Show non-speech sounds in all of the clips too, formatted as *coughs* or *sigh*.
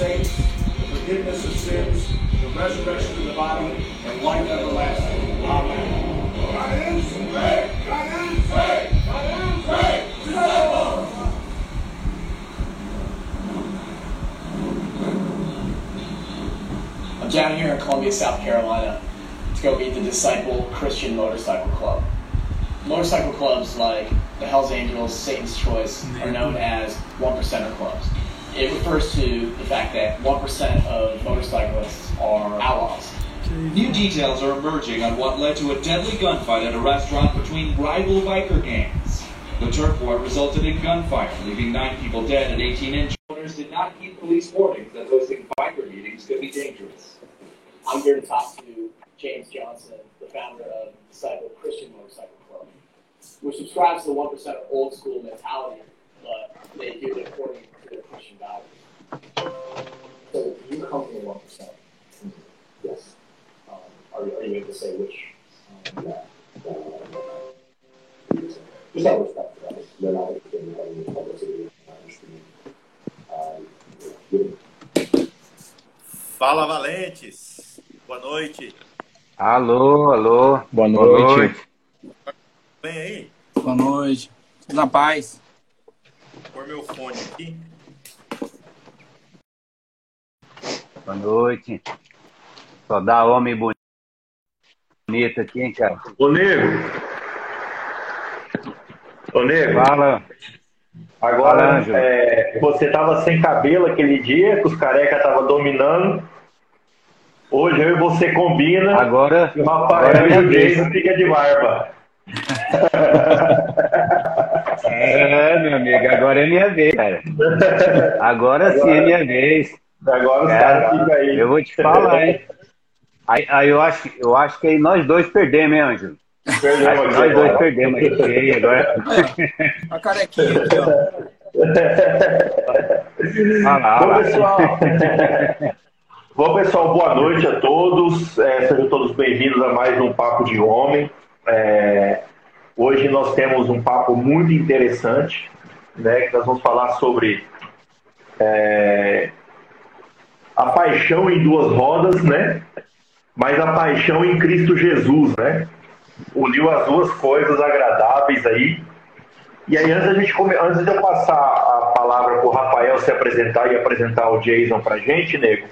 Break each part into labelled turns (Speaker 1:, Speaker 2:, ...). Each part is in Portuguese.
Speaker 1: saints, the forgiveness of sins, the resurrection of the body, and life everlasting. Amen. God is great. God is great. God is great.
Speaker 2: I'm down here in Columbia, South Carolina to go meet the Disciple Christian Motorcycle Club. Motorcycle clubs like the Hells Angels, Satan's Choice are known as one clubs. It refers to the fact that 1% of motorcyclists are outlaws.
Speaker 3: New details are emerging on what led to a deadly gunfight at a restaurant between rival biker gangs. The turf war resulted in gunfire, leaving nine people dead and 18 injured. Owners did not heed police warnings that hosting biker meetings could be dangerous.
Speaker 2: I'm here to talk to James Johnson, the founder of Disciple Christian Motorcycle Club, which subscribes to the 1% old school mentality, but they do it according So you come from the 1%? Yes. Um, are, you, are you able to say which? Um, yeah. Just have respect for.
Speaker 4: They're not in the publicity.
Speaker 5: Fala Valentes, boa noite.
Speaker 6: Alô, alô.
Speaker 7: Boa noite.
Speaker 5: Vem aí,
Speaker 7: Boa noite. Tudo na paz.
Speaker 5: vou pôr meu fone aqui.
Speaker 6: Boa noite. Só dá homem bonito aqui, hein, cara?
Speaker 4: Ô, nego. Ô, nego.
Speaker 6: Fala. Fala,
Speaker 4: Agora,
Speaker 6: Ângelo.
Speaker 4: é, você tava sem cabelo aquele dia, que os carecas tava dominando. Hoje eu e você combina.
Speaker 6: Agora,
Speaker 4: E o Rafael e o. Jason fica de barba. *laughs*
Speaker 6: É, meu amigo, agora é minha vez, cara. *laughs* Agora sim é minha vez.
Speaker 4: Agora os
Speaker 6: Cara,
Speaker 4: caras ficam aí.
Speaker 6: eu vou te falar, hein? Aí, aí eu, acho, eu acho que aí nós dois perdemos, hein, Ângelo?
Speaker 4: Perdemos
Speaker 6: nós dois perdemos aí. agora.
Speaker 7: A carequinha aqui, ó.
Speaker 6: Olha lá,
Speaker 4: Bom,
Speaker 6: lá.
Speaker 4: pessoal. Bom, pessoal, boa noite a todos. É, sejam todos bem-vindos a mais um Papo de Homem. É, hoje nós temos um papo muito interessante, né? Que nós vamos falar sobre é, a paixão em duas rodas, né? Mas a paixão em Cristo Jesus, né? Uniu as duas coisas agradáveis aí. E aí, antes, da gente come... antes de eu passar a palavra para o Rafael se apresentar e apresentar o Jason para a gente, nego,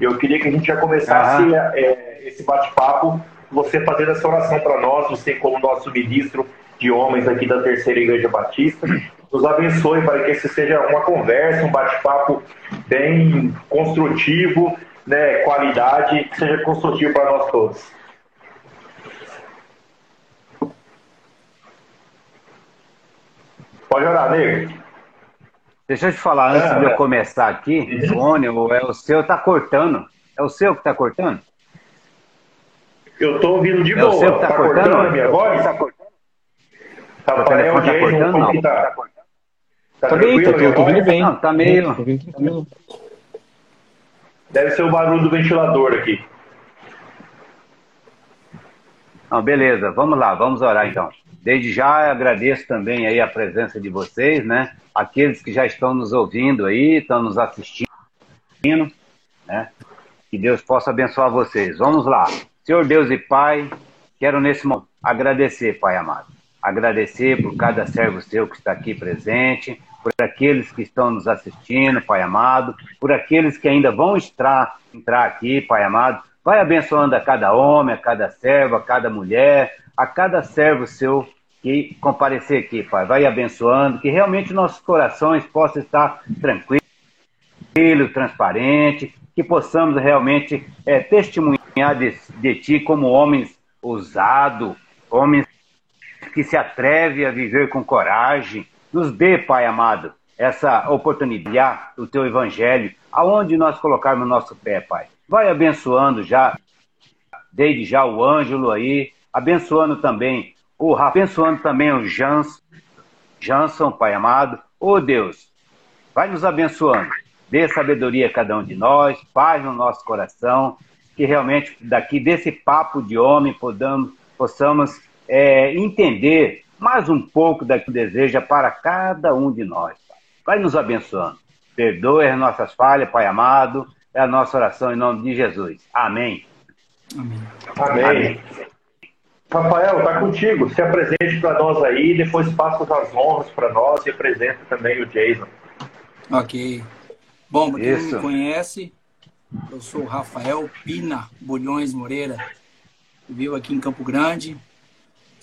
Speaker 4: eu queria que a gente já começasse
Speaker 6: Aham.
Speaker 4: é, esse bate-papo, você fazendo essa oração para nós, você como nosso ministro de homens aqui da Terceira Igreja Batista, nos abençoe para que esse seja uma conversa, um bate-papo bem construtivo, né, qualidade, que seja construtivo para nós todos. Pode orar, nego.
Speaker 6: Deixa eu te falar, antes
Speaker 4: Ah,
Speaker 6: de eu
Speaker 4: é.
Speaker 6: começar aqui, Rony, o- é o seu tá cortando. É o seu que tá cortando?
Speaker 4: Eu tô ouvindo de
Speaker 6: É o
Speaker 4: boa.
Speaker 6: seu que tá,
Speaker 4: tá
Speaker 6: cortando?
Speaker 4: cortando a minha voz?
Speaker 6: Tá cortando? O
Speaker 4: Rafael,
Speaker 6: telefone tá cortando,
Speaker 4: como
Speaker 6: não?
Speaker 4: que tá? Tá
Speaker 7: Tá bem,
Speaker 4: tranquilo
Speaker 7: tô, tô bem.
Speaker 6: Não, tá meio-
Speaker 7: Tô ouvindo tranquilo.
Speaker 4: Deve ser o barulho do ventilador aqui.
Speaker 6: Não, beleza, vamos lá, vamos orar então. Desde já agradeço também aí a presença de vocês, né? Aqueles que já estão nos ouvindo aí, estão nos assistindo, né? Que Deus possa abençoar vocês. Vamos lá. Senhor Deus e Pai, quero nesse momento agradecer, Pai amado. Agradecer por cada servo seu que está aqui presente, por aqueles que estão nos assistindo, Pai amado, por aqueles que ainda vão entrar, entrar aqui, Pai amado. Vai abençoando a cada homem, a cada servo, a cada mulher, a cada servo seu que comparecer aqui, Pai. Vai abençoando, que realmente nossos corações possam estar tranquilos tranquilo, transparente, que possamos realmente é, testemunhar de, de Ti como homens ousados, homens que se atrevem a viver com coragem. Nos dê, Pai amado, essa oportunidade do Teu Evangelho, aonde nós colocarmos nosso pé, Pai. Vai abençoando já, desde já o Ângelo aí, abençoando também o Rafa, abençoando também o Jans, Janson, Pai amado. Ô Deus, vai nos abençoando. Dê sabedoria a cada um de nós, paz no nosso coração, que realmente daqui desse papo de homem podamos, possamos é, entender mais um pouco daquilo que deseja para cada um de nós. Pai. Vai nos abençoando. Perdoe as nossas falhas, Pai amado. É a nossa oração em nome de Jesus. Amém.
Speaker 7: Amém.
Speaker 4: Amém. Rafael, tá contigo. Se apresente para nós aí, depois passa as honras para nós e apresenta também o Jason.
Speaker 7: Ok. Bom, para quem não
Speaker 6: Isso.
Speaker 7: me conhece, eu sou o Rafael Pina Bulhões Moreira. Vivo aqui em Campo Grande.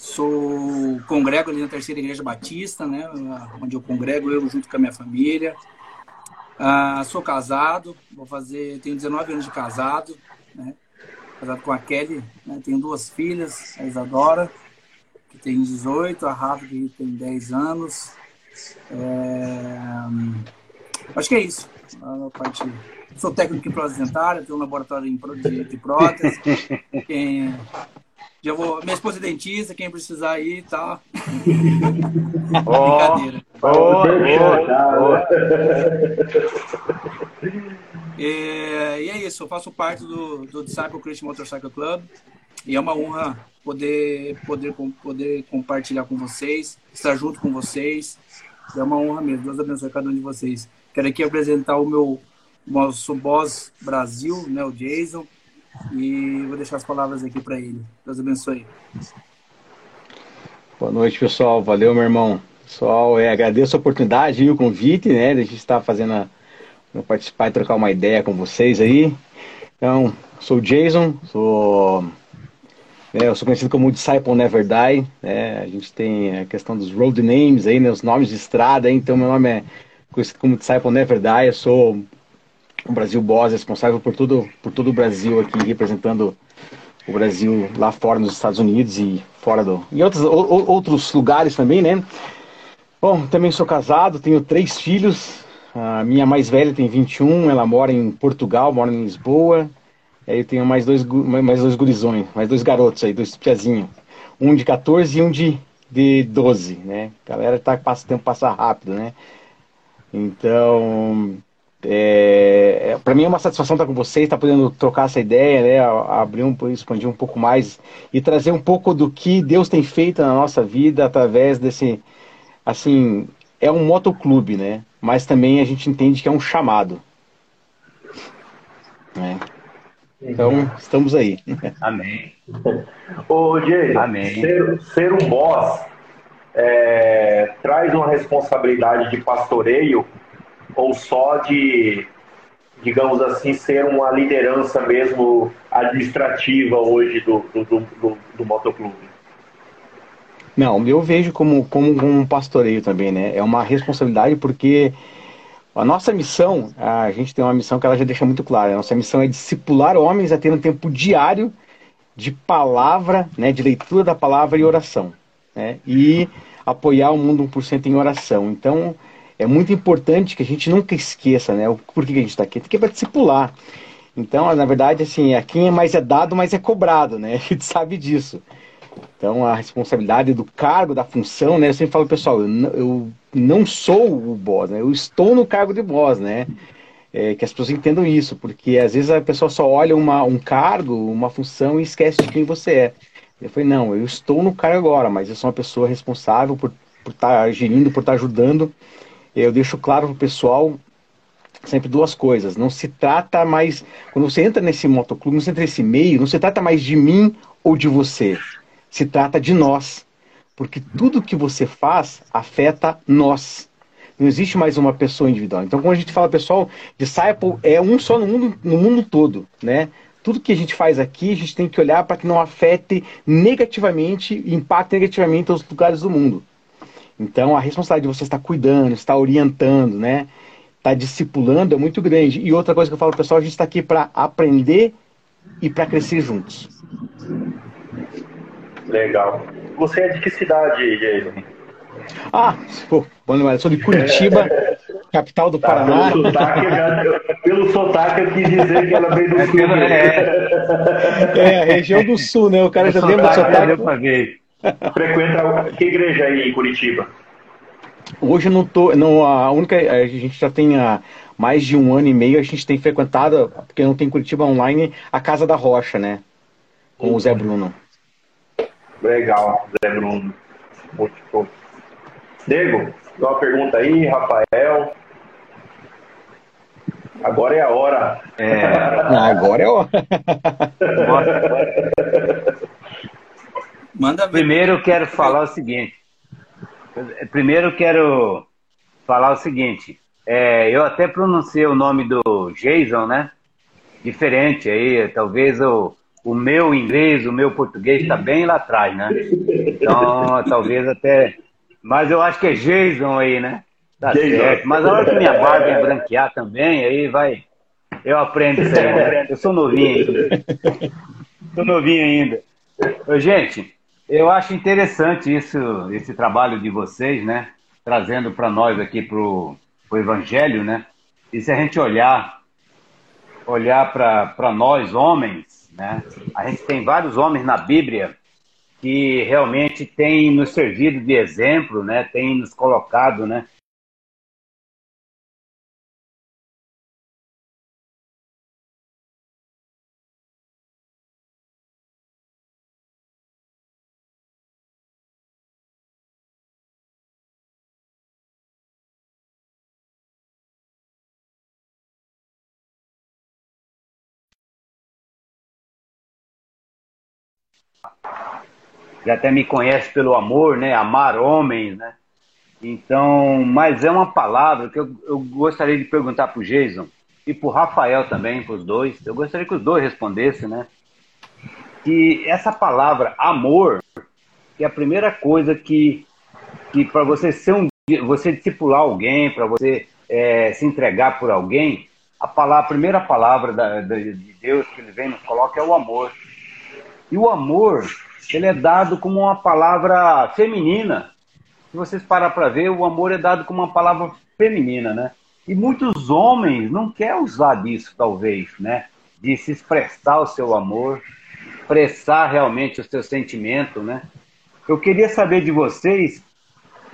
Speaker 7: Sou congrego ali na Terceira Igreja Batista, né? Onde eu congrego eu junto com a minha família. Ah, sou casado, vou fazer, tenho 19 anos de casado, né? Casado com a Kelly, né? Tenho duas filhas, a Isadora, que tem 18, a Rafa, que tem 10 anos. É, Acho que é isso. A parte... Sou técnico em prótese dentária, tenho um laboratório de prótese. *laughs* Quem... Já vou... Minha esposa é dentista, quem precisar aí, tá? *laughs*
Speaker 6: Ó,
Speaker 7: Brincadeira.
Speaker 6: ó, ó, ó.
Speaker 7: É, e é isso, eu faço parte do, do Disciple Christian Motorcycle Club e é uma honra poder, poder, poder compartilhar com vocês, estar junto com vocês. É uma honra mesmo. Deus abençoe cada um de vocês. Quero aqui apresentar o meu nosso boss Brasil, né, o Jason, e vou deixar as palavras aqui para ele. Deus abençoe.
Speaker 8: Boa noite, pessoal. Valeu, meu irmão. Pessoal, é, agradeço a oportunidade e o convite, né? De a gente estar fazendo a, participar e trocar uma ideia com vocês aí. Então, sou o Jason, sou, né, eu sou conhecido como Disciple Never Die. Né? A gente tem a questão dos road names aí, né? Os nomes de estrada. aí. Então, meu nome é conhecido como Disciple Never Die. Eu sou o Brasil Boss, responsável por todo, por todo o Brasil aqui, representando o Brasil lá fora nos Estados Unidos e fora do em outros, o- o- outros lugares também, né? Bom, também sou casado, tenho três filhos. A minha mais velha tem 21, ela mora em Portugal, mora em Lisboa. Aí eu tenho mais dois, mais dois gurizões, mais dois garotos aí, dois piazinhos. Um de 14 e um de, de 12, né? A galera tá, passa, o tempo passa rápido, né? Então, é, para mim é uma satisfação estar com vocês, estar podendo trocar essa ideia, né, abrir um, expandir um pouco mais e trazer um pouco do que Deus tem feito na nossa vida através desse, assim, é um motoclube, né? Mas também a gente entende que é um chamado. né? Então, estamos aí. *laughs*
Speaker 6: Amém.
Speaker 4: Ô, Jason,
Speaker 6: Amém.
Speaker 4: Ser, ser um boss é, traz uma responsabilidade de pastoreio ou só de, digamos assim, ser uma liderança mesmo administrativa hoje do, do, do, do, do motoclube?
Speaker 8: Não, eu vejo como, como um pastoreio também, né? É uma responsabilidade porque a nossa missão, a gente tem uma missão que ela já deixa muito clara. A nossa missão é discipular homens a ter um tempo diário de palavra, né? De leitura da palavra e oração, né? E apoiar o mundo 1% em oração. Então, é muito importante que a gente nunca esqueça, né? O por que a gente está aqui? Porque é para discipular. Então, na verdade, assim, a quem é mais é dado, mais é cobrado, né? *laughs* A gente sabe disso. Então, a responsabilidade do cargo, da função, né? Eu sempre falo, pessoal, eu não, sou o boss, né? Eu estou no cargo de boss, né? É, que as pessoas entendam isso, porque às vezes a pessoa só olha uma, um cargo, uma função e esquece de quem você é. Eu falei, não, eu estou no cargo agora, mas eu sou uma pessoa responsável por estar gerindo, por estar ajudando. Eu deixo claro para o pessoal sempre duas coisas. Não se trata mais, quando você entra nesse motoclube, se entra nesse meio, não se trata mais de mim ou de você. Se trata de nós. Porque tudo que você faz afeta nós. Não existe mais uma pessoa individual. Então, quando a gente fala, pessoal, disciple é um só no mundo, no mundo todo, né? Tudo que a gente faz aqui, a gente tem que olhar para que não afete negativamente, impacte negativamente os lugares do mundo. Então, a responsabilidade de você estar cuidando, estar orientando, né? Estar discipulando é muito grande. E outra coisa que eu falo, pessoal, a gente está aqui para aprender e para crescer juntos.
Speaker 4: Legal. Você é de que cidade, Jason?
Speaker 8: Ah, pô, bom demais. Eu sou de Curitiba, *laughs* capital do
Speaker 4: Tá,
Speaker 8: Paraná.
Speaker 4: pelo, sotaque, eu pelo sotaque eu quis dizer que ela veio do *laughs* sul.
Speaker 8: É, a região do sul, né? O cara já lembra do
Speaker 6: Sotaque,
Speaker 4: Frequenta que igreja aí em Curitiba?
Speaker 8: Hoje eu não tô. Não, a única. A gente já tem há mais de um ano e meio, a gente tem frequentado, porque não tem Curitiba online, a Casa da Rocha, né? Com o Zé Bruno.
Speaker 4: Legal, Zé Bruno. Muito bom. Diego, dá uma pergunta aí, Rafael. Agora é a hora.
Speaker 6: É,
Speaker 8: Agora é o. *laughs*
Speaker 7: Manda ver.
Speaker 6: primeiro eu quero falar o seguinte. Primeiro eu quero falar o seguinte. É, eu até pronunciei o nome do Jason, né? Diferente aí, talvez o, o meu inglês, o meu português está bem lá atrás, né? Então, talvez até. Mas eu acho que é Jason aí, né? Tá
Speaker 4: Jason.
Speaker 6: certo. Mas a hora que minha barba é branquear também, aí vai. Eu aprendo isso aí, né? Eu sou novinho ainda. *laughs* Sou novinho ainda. Ô, gente, eu acho interessante isso, esse trabalho de vocês, né? Trazendo para nós aqui pro, pro Evangelho, né? E se a gente olhar, olhar para nós homens, né? A gente tem vários homens na Bíblia que realmente têm nos servido de exemplo, né? Tem nos colocado, né? Já até me conhece pelo amor, né? Amar homens, né? Então, mas é uma palavra que eu, eu gostaria de perguntar para o Jason e para o Rafael também, para os dois. Eu gostaria que os dois respondessem, né? Que essa palavra amor, que é a primeira coisa que, que para você ser um, você discipular alguém, para você é, se entregar por alguém, a palavra, a primeira palavra da, da, de Deus que ele vem nos coloca é o amor. E o amor, ele é dado como uma palavra feminina. Se vocês parar para ver, o amor é dado como uma palavra feminina, né? E muitos homens não querem usar disso, talvez, né? De se expressar o seu amor, expressar realmente o seu sentimento, né? Eu queria saber de vocês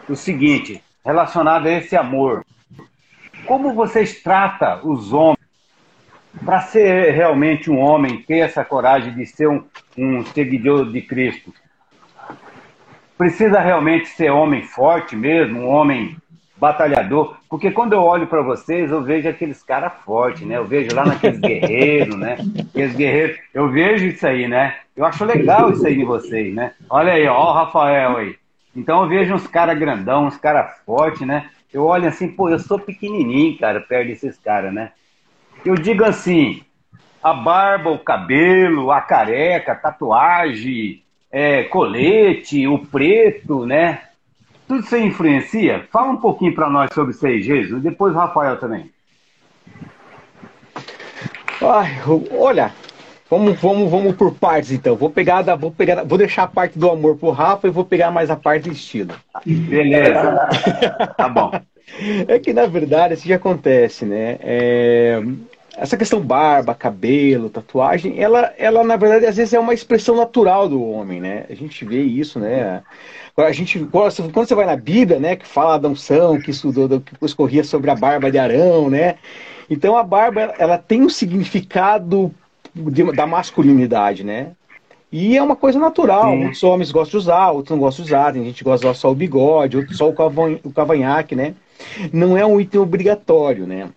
Speaker 6: o seguinte, relacionado a esse amor. Como vocês tratam os homens para ser realmente um homem, ter essa coragem de ser um, um seguidor de Cristo? Precisa realmente ser homem forte mesmo, um homem batalhador, porque quando eu olho para vocês, eu vejo aqueles caras fortes, né? Eu vejo lá naqueles *laughs* guerreiros, né? Aqueles guerreiros, eu vejo isso aí, né? Eu acho legal isso aí em vocês, né? Olha aí, ó, o Rafael aí. Então eu vejo uns caras grandão, uns caras fortes, né? Eu olho assim, pô, eu sou pequenininho, cara, perto desses caras, né? Eu digo assim, a barba, o cabelo, a careca, a tatuagem, é, colete, o preto, né? Tudo isso influencia? Fala um pouquinho para nós sobre isso aí, Jesus, e depois o Rafael também.
Speaker 8: Ai, olha, vamos, vamos, vamos por partes então. Vou pegar, da, vou pegar, vou deixar a parte do amor pro Rafa e vou pegar mais a parte do estilo.
Speaker 6: Beleza. *laughs* tá bom.
Speaker 8: É que na verdade isso já acontece, né? É, essa questão barba, cabelo, tatuagem, ela, ela na verdade às vezes é uma expressão natural do homem, né? A gente vê isso, né? A gente, quando você vai na Bíblia, né, que fala da unção, que estudou, que escorria sobre a barba de Arão, né? Então a barba, ela tem um significado de, da masculinidade, né? E é uma coisa natural. Sim. Muitos homens gostam de usar, outros não gostam de usar. Tem gente que gosta de usar só o bigode, outros só o, cavan, o cavanhaque, né? Não é um item obrigatório, né?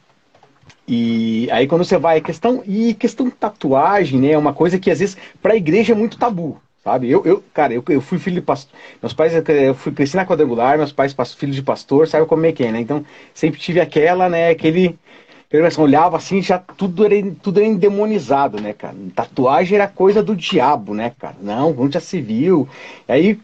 Speaker 8: E aí quando você vai questão e questão tatuagem, né, é uma coisa que às vezes para a igreja é muito tabu, sabe? Eu, eu cara, eu, eu fui filho de pastor, meus pais eu fui cresci na quadrangular, meus pais filhos de pastor, sabe como é que é, né? Então sempre tive aquela, né, aquele eu olhava assim, já tudo era, tudo era endemonizado, né, cara? Tatuagem era coisa do diabo, né, cara? Não, onde já se viu. Aí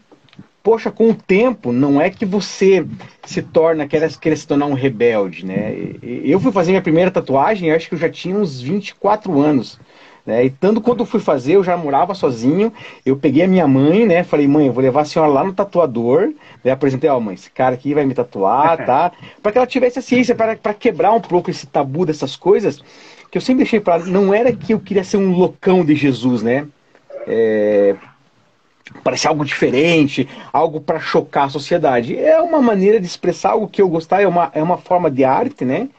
Speaker 8: poxa, com o tempo, não é que você se torna, quer, quer se tornar um rebelde, né? Eu fui fazer minha primeira tatuagem, acho que eu já tinha uns 24 anos. Né? E tanto quando eu fui fazer, eu já morava sozinho. Eu peguei a minha mãe, né? Falei, mãe, eu vou levar a senhora lá no tatuador. Né? Apresentei, ó, oh, mãe, esse cara aqui vai me tatuar, tá? *laughs* para que ela tivesse a ciência, para quebrar um pouco esse tabu dessas coisas, que eu sempre deixei para Não era que eu queria ser um loucão de Jesus, né? É, parecer algo diferente, algo para chocar a sociedade. É uma maneira de expressar algo que eu gostar, é uma, é uma forma de arte, né?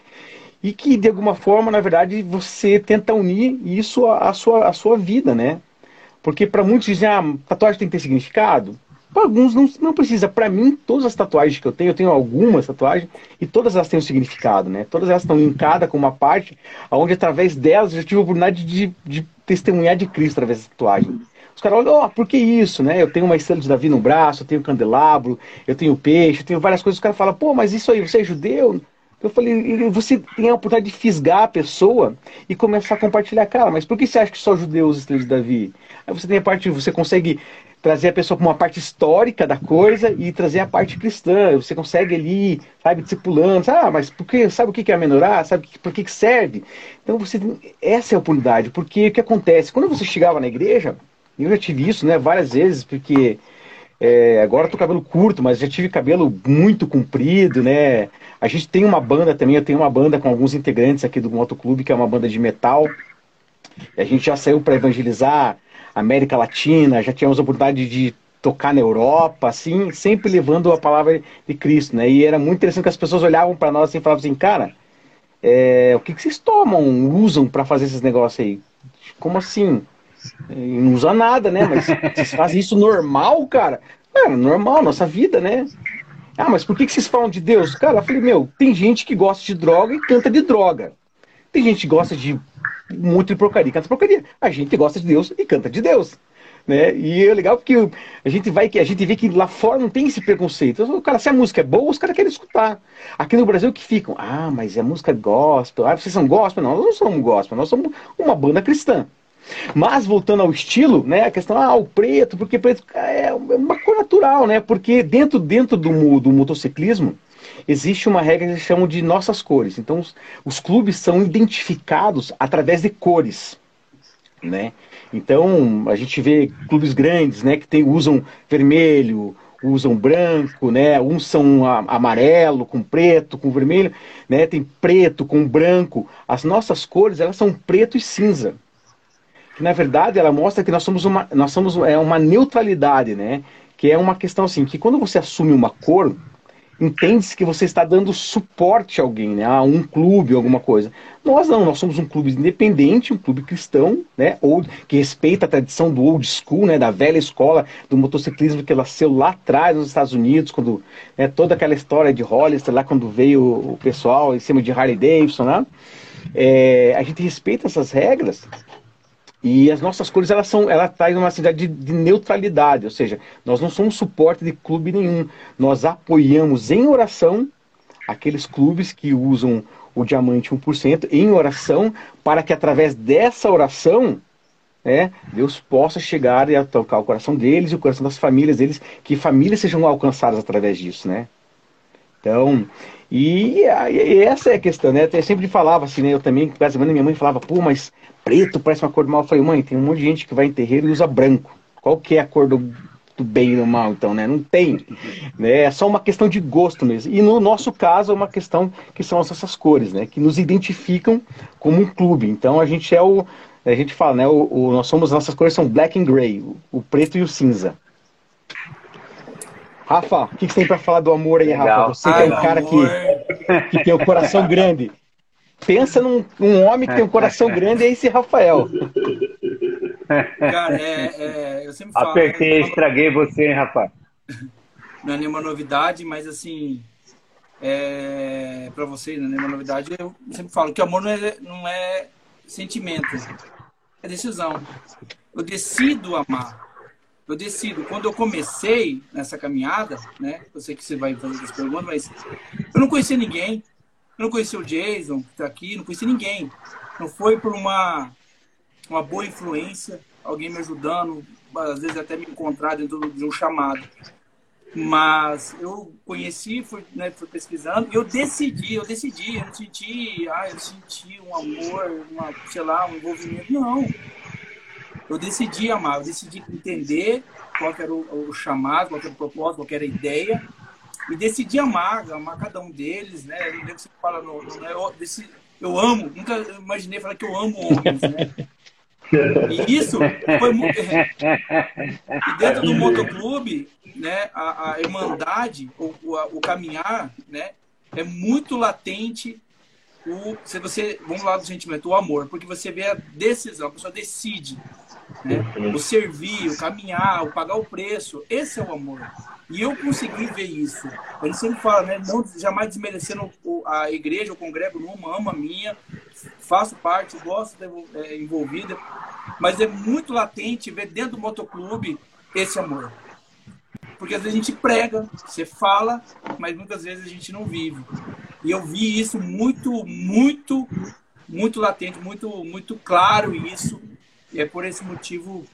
Speaker 8: E que, de alguma forma, na verdade, você tenta unir isso à, sua, à sua vida, né? Porque para muitos dizem, ah, tatuagem tem que ter significado. Para alguns não, não precisa. Para mim, todas as tatuagens que eu tenho, eu tenho algumas tatuagens e todas elas têm um significado, né? Todas elas estão linkadas com uma parte onde através delas eu tive a oportunidade de, de testemunhar de Cristo através da tatuagem. Os caras olham, ó, oh, por que isso, né? Eu tenho uma estrela de Davi no braço, eu tenho candelabro, eu tenho peixe, eu tenho várias coisas. Os caras falam, pô, mas isso aí, você é judeu? Eu falei, você tem a oportunidade de fisgar a pessoa e começar a compartilhar, cara, mas por que você acha que só judeus estrelas de Davi? Aí você tem a parte, você consegue trazer a pessoa para uma parte histórica da coisa e trazer a parte cristã. Você consegue ali, sabe, discipulando. Ah, mas porque, sabe o que é a menorá? Sabe por que serve? Então, você essa é a oportunidade. Porque o que acontece? Quando você chegava na igreja, eu já tive isso né, várias vezes, porque é, agora eu tô cabelo curto, mas já tive cabelo muito comprido, né? A gente tem uma banda também, eu tenho uma banda com alguns integrantes aqui do Motoclube, que é uma banda de metal. E a gente já saiu para evangelizar América Latina, já tivemos a oportunidade de tocar na Europa, assim, sempre levando a palavra de Cristo, né? E era muito interessante que as pessoas olhavam para nós assim, e falavam assim, cara, é, o que, que vocês tomam, usam para fazer esses negócios aí? Como assim? Não usa nada, né? Mas vocês fazem isso normal, cara? É, normal, nossa vida, né? Ah, mas por que, que vocês falam de Deus? Cara, eu falei, meu, tem gente que gosta de droga e canta de droga. Tem gente que gosta de muito de porcaria, canta porcaria. A gente gosta de Deus e canta de Deus. Né? E é legal porque a gente vai que a gente vê que lá fora não tem esse preconceito. O cara, se a música é boa, os caras querem escutar. Aqui no Brasil que ficam, ah, mas é música gospel. Ah, vocês são gospel? Não, nós não somos gospel, nós somos uma banda cristã. Mas voltando ao estilo, né, a questão, ah, o preto, porque preto é uma cor natural, né? Porque dentro, dentro do, do motociclismo, existe uma regra que eles chamam de nossas cores. Então, os, os clubes são identificados através de cores, né? Então, a gente vê clubes grandes, né, que tem, usam vermelho, usam branco, né? Uns são amarelo com preto, com vermelho, né? Tem preto com branco. As nossas cores, elas são preto e cinza. Que na verdade ela mostra que nós somos uma nós somos é uma neutralidade, né? Que é uma questão assim, que quando você assume uma cor, entende-se que você está dando suporte a alguém, né? a um clube, alguma coisa. Nós não, nós somos um clube independente, um clube cristão, né? Ou que respeita a tradição do old school, né? Da velha escola do motociclismo que nasceu lá atrás nos Estados Unidos, quando né? toda aquela história de Hollister lá quando veio o pessoal em cima de Harley Davidson, né? É, a gente respeita essas regras e as nossas cores, elas são, ela traz uma cidade de, de, neutralidade, ou seja, nós não somos suporte de clube nenhum. Nós apoiamos em oração aqueles clubes que usam o diamante 1% em oração, para que através dessa oração, né, Deus possa chegar e tocar o coração deles e o coração das famílias deles, que famílias sejam alcançadas através disso, né? Então, e, e, essa é a questão, né? Eu sempre falava assim, né? Eu também, basicamente, minha mãe falava, pô, mas preto parece uma cor do mal. Eu falei, mãe, tem um monte de gente que vai em terreiro e usa branco. Qual que é a cor do, do bem e do mal, então, né? Não tem. Né? É só uma questão de gosto mesmo. E no nosso caso é uma questão que são essas cores, né? Que nos identificam como um clube. Então a gente é o. A gente fala, né? O, o nós somos, nossas cores são black and gray, o, preto e o cinza. Rafa, o que, que você tem para falar do amor aí, Legal. Rafa? Você Ai, que é um cara que, que tem o um coração grande. Pensa num um homem que tem um coração *laughs* grande, é esse Rafael.
Speaker 7: Cara, é, é, eu sempre falo.
Speaker 6: Apertei, né, estraguei você, hein, rapaz. *laughs*
Speaker 7: Não é nenhuma novidade, mas assim, é, para vocês, não é nenhuma novidade. Eu sempre falo que amor não é, não é sentimento, é decisão. Eu decido amar eu decido. Quando eu comecei nessa caminhada, né? Eu sei que você vai fazer essa pergunta, mas eu não conhecia ninguém. Eu não conhecia o Jason, que está aqui, não conhecia ninguém. Não foi por uma, uma boa influência, alguém me ajudando, às vezes até me encontrar dentro de um chamado. Mas eu conheci, fui, né, fui pesquisando, e eu decidi, eu decidi, eu não senti, ah, eu senti um amor, uma, sei lá, um envolvimento. Não eu decidi amar, eu decidi entender qual era o, o chamado, qual era o propósito, qual era a ideia, e decidi amar, amar cada um deles, né? Eu lembro que você fala, no, no, eu, eu amo, nunca imaginei falar que eu amo homens, né? E isso foi muito. E dentro do motoclube, né, a, a irmandade, o, o, o, caminhar, né, é muito latente. O, se você, vamos lá do sentimento, o amor, porque você vê a decisão, a pessoa decide Né? O servir, o caminhar, o pagar o preço, esse é o amor. E eu consegui ver isso. Ele sempre fala, né? Não jamais desmerecendo a igreja, o congrego numa, amo a minha, faço parte, gosto de é, envolvida, mas é muito latente ver dentro do motoclube esse amor. Porque às vezes a gente prega, você fala, mas muitas vezes a gente não vive. E eu vi isso muito, muito, muito latente, muito, muito claro isso. E é por esse motivo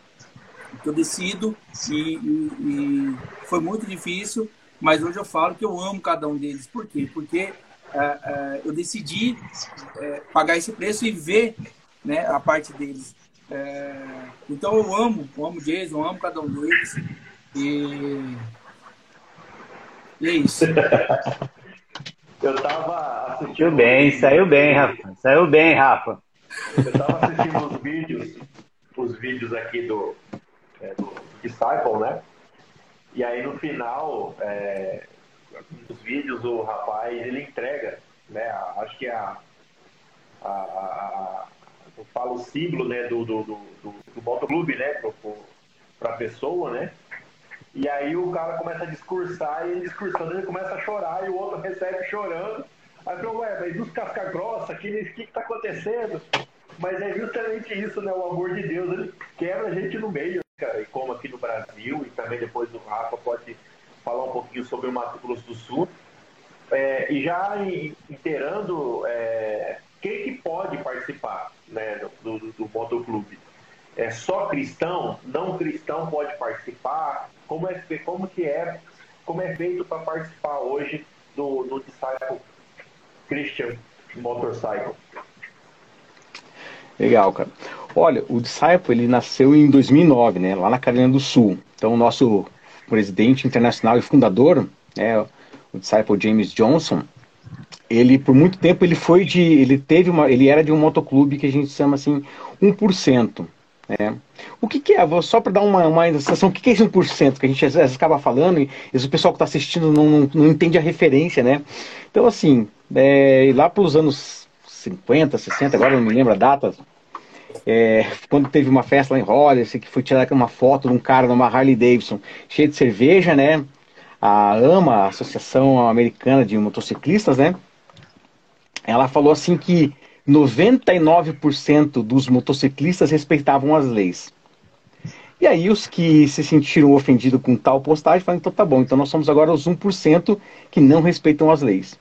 Speaker 7: que eu decido e, e, e foi muito difícil, mas hoje eu falo que eu amo cada um deles. Por quê? Porque é, é, eu decidi é, pagar esse preço e ver né, a parte deles. É, então eu amo, eu amo Jason, eu amo cada um deles. E, e é isso.
Speaker 4: Eu tava assistindo.
Speaker 6: Saiu bem, saiu bem, Rafa. Saiu bem, Rafa.
Speaker 4: Eu tava assistindo os vídeos, os vídeos aqui do, é, do Disciple, né? E aí no final, é, dos vídeos, o rapaz ele entrega, né? A, acho que é a, a, a, eu falo o símbolo, né? Do, do, do, do, do motoclube, né? Para a pessoa, né? E aí o cara começa a discursar e ele discursando, ele começa a chorar e o outro recebe chorando. Aí falou, ué, mas dos casca grossa, o que, que, que tá acontecendo? Mas é justamente isso, né? O amor de Deus, ele quebra a gente no meio, cara. E como aqui no Brasil, e também depois o Rafa pode falar um pouquinho sobre o Mato Grosso do Sul. É, e já inteirando é, quem que pode participar né, do, do, do motoclube. É só cristão? Não cristão pode participar? como é, como que é, como é feito para participar hoje do, do Disciple Christian Motorcycle.
Speaker 8: Legal, cara. Olha, o Disciple ele nasceu em 2009, né, lá na Carolina do Sul. Então, o nosso presidente internacional e fundador, né, o Disciple James Johnson, ele por muito tempo ele foi de, ele teve uma, ele era de um motoclube que a gente chama assim 1%. É. O que, que é, só para dar uma, uma sensação, o que, que é esse 1% que a gente às vezes acaba falando e, e o pessoal que está assistindo não, não, não, entende a referência, né? Então, assim, é, lá para os anos 50, 60, agora não me lembro a data, é, quando teve uma festa lá em Hollis, que foi tirar uma foto de um cara numa Harley Davidson cheio de cerveja, né? A AMA, a Associação Americana de Motociclistas, né? Ela falou assim que 99% dos motociclistas respeitavam as leis. E aí os que se sentiram ofendidos com tal postagem falaram, então tá bom, então nós somos agora os 1% que não respeitam as leis.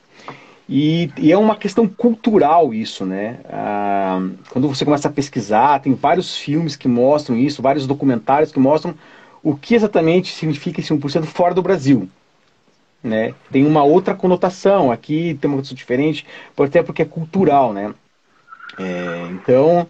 Speaker 8: E, e, é uma questão cultural isso, né? Ah, quando você começa a pesquisar, tem vários filmes que mostram isso, vários documentários que mostram o que exatamente significa esse 1% fora do Brasil. Né? Tem uma outra conotação, aqui tem uma conotação diferente, até porque é cultural, né? É, então,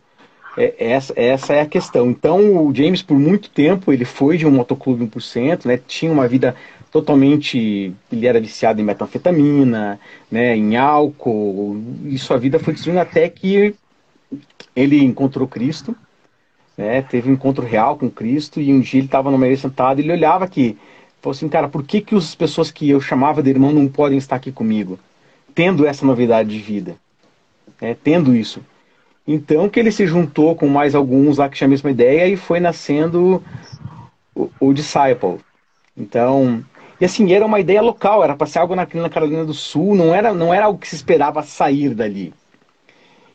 Speaker 8: é, essa, essa é a questão. Então, o James, por muito tempo, ele foi de um motoclube 1%, né? Tinha uma vida totalmente... Ele era viciado em metanfetamina, né? em álcool, e sua vida foi destruindo até que ele encontrou Cristo, né? Teve um encontro real com Cristo, e um dia ele estava no meio sentado e ele olhava aqui, falou assim, cara, por que, que as pessoas que eu chamava de irmão não podem estar aqui comigo? Tendo essa novidade de vida, né? tendo isso. Então que ele se juntou com mais alguns lá que tinham a mesma ideia e foi nascendo o, o Disciple. Então, e assim, era uma ideia local, era para ser algo na, na Carolina do Sul, não era, não era algo que se esperava sair dali.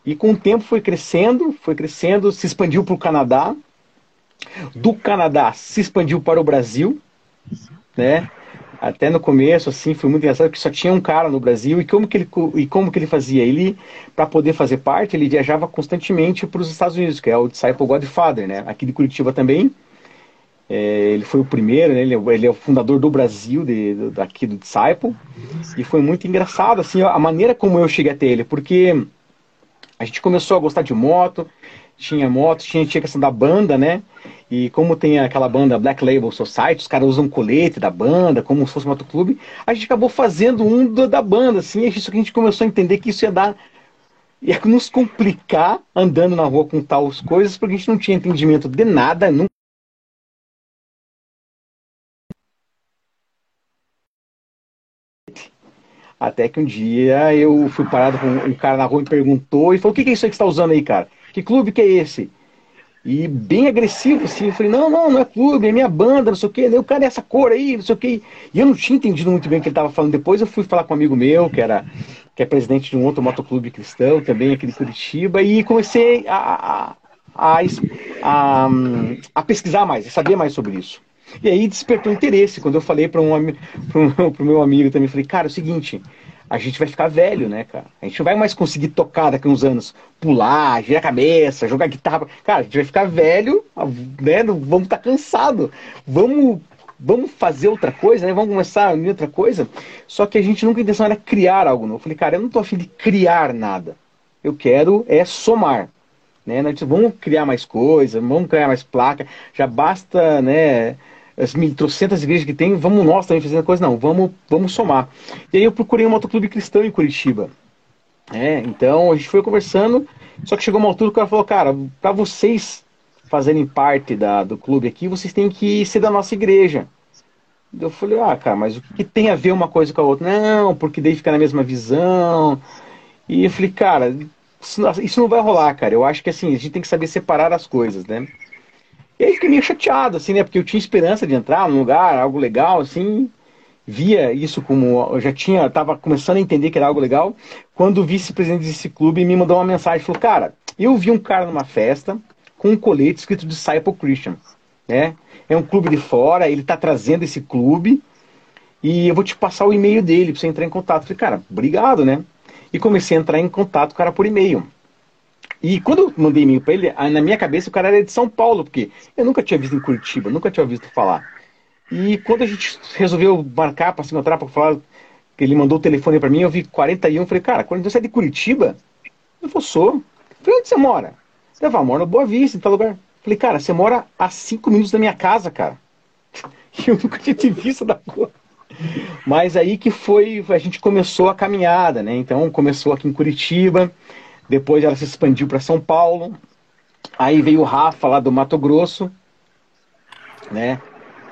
Speaker 8: E com o tempo foi crescendo, foi crescendo, se expandiu para o Canadá. Do Canadá se expandiu para o Brasil, né? até no começo, assim, foi muito engraçado, porque só tinha um cara no Brasil, e como que ele, e como que ele fazia? Ele, para poder fazer parte, ele viajava constantemente para os Estados Unidos, que é o Disciple Godfather, né? Aqui de Curitiba também. É, ele foi o primeiro, né? ele, é ele, é o fundador do Brasil, de, do, daqui do Disciple, e foi muito engraçado, assim, a maneira como eu cheguei até ele, porque a gente começou a gostar de moto, tinha moto, tinha, tinha questão da banda, né? E como tem aquela banda Black Label Society, os caras usam colete da banda, como se fosse um motoclube, a gente acabou fazendo um do, da banda, assim, é isso que a gente começou a entender que isso ia dar. ia nos complicar andando na rua com tais coisas, porque a gente não tinha entendimento de nada, nunca. Até que um dia eu fui parado com um cara na rua e perguntou, e falou, o que, que é isso aí que você está usando aí, cara? Que clube que é esse? E bem agressivo, assim. Eu falei, não, não, não é clube, é minha banda, não sei o quê. O cara é essa cor aí, não sei o quê. E eu não tinha entendido muito bem o que ele estava falando. Depois eu fui falar com um amigo meu, que era que é presidente de um outro motoclube cristão, também aqui de Curitiba, e comecei a, a, a, a, pesquisar mais, a saber mais sobre isso. E aí despertou interesse quando eu falei para um, o *laughs* meu amigo também, falei, cara, é o seguinte, a gente vai ficar velho, né, cara? A gente não vai mais conseguir tocar daqui a uns anos, pular, girar a cabeça, jogar guitarra. Cara, a gente vai ficar velho, né? Vamos estar tá cansado. Vamos, vamos fazer outra coisa, né? Vamos começar a outra coisa. Só que a gente nunca a intenção era criar algo novo. Eu falei, cara, eu não tô afim de criar nada. Eu quero é somar. Né? Nós vamos criar mais coisas, vamos criar mais placa. Já basta, né? As trocentas igrejas que tem, vamos nós também fazendo coisa, não, vamos, vamos somar. E aí eu procurei um motoclube cristão em Curitiba. É, então a gente foi conversando, só que chegou uma altura que o cara falou, cara, para vocês fazerem parte da, do clube aqui, vocês têm que ser da nossa igreja. Eu falei, ah, cara, mas o que tem a ver uma coisa com a outra? Não, porque daí fica na mesma visão. E eu falei, cara, isso não vai rolar, cara. Eu acho que assim, a gente tem que saber separar as coisas, né? E aí fiquei meio chateado, assim, né? Porque eu tinha esperança de entrar num lugar, algo legal, assim. Via isso como. Eu já tinha, estava começando a entender que era algo legal. Quando o vice-presidente desse clube me mandou uma mensagem, falou: Cara, eu vi um cara numa festa com um colete escrito Disciple Christian, né? É um clube de fora, ele está trazendo esse clube e eu vou te passar o e-mail dele para você entrar em contato. falei, cara, obrigado, né? E comecei a entrar em contato com o cara por e-mail. E quando eu mandei e-mail para ele, na minha cabeça o cara era de São Paulo, porque eu nunca tinha visto em Curitiba, nunca tinha visto falar. E quando a gente resolveu marcar para se encontrar, para falar, que ele mandou o telefone para mim, eu vi 41, falei, cara, quando você é de Curitiba? Eu falei, sou. falei, onde você mora? Eu falei, moro no Boa Vista, em tal lugar. falei, cara, você mora a cinco minutos da minha casa, cara. E *laughs* eu nunca tinha te visto da cor. Mas aí que foi, a gente começou a caminhada, né? Então começou aqui em Curitiba, depois ela se expandiu para São Paulo. Aí veio o Rafa lá do Mato Grosso, né?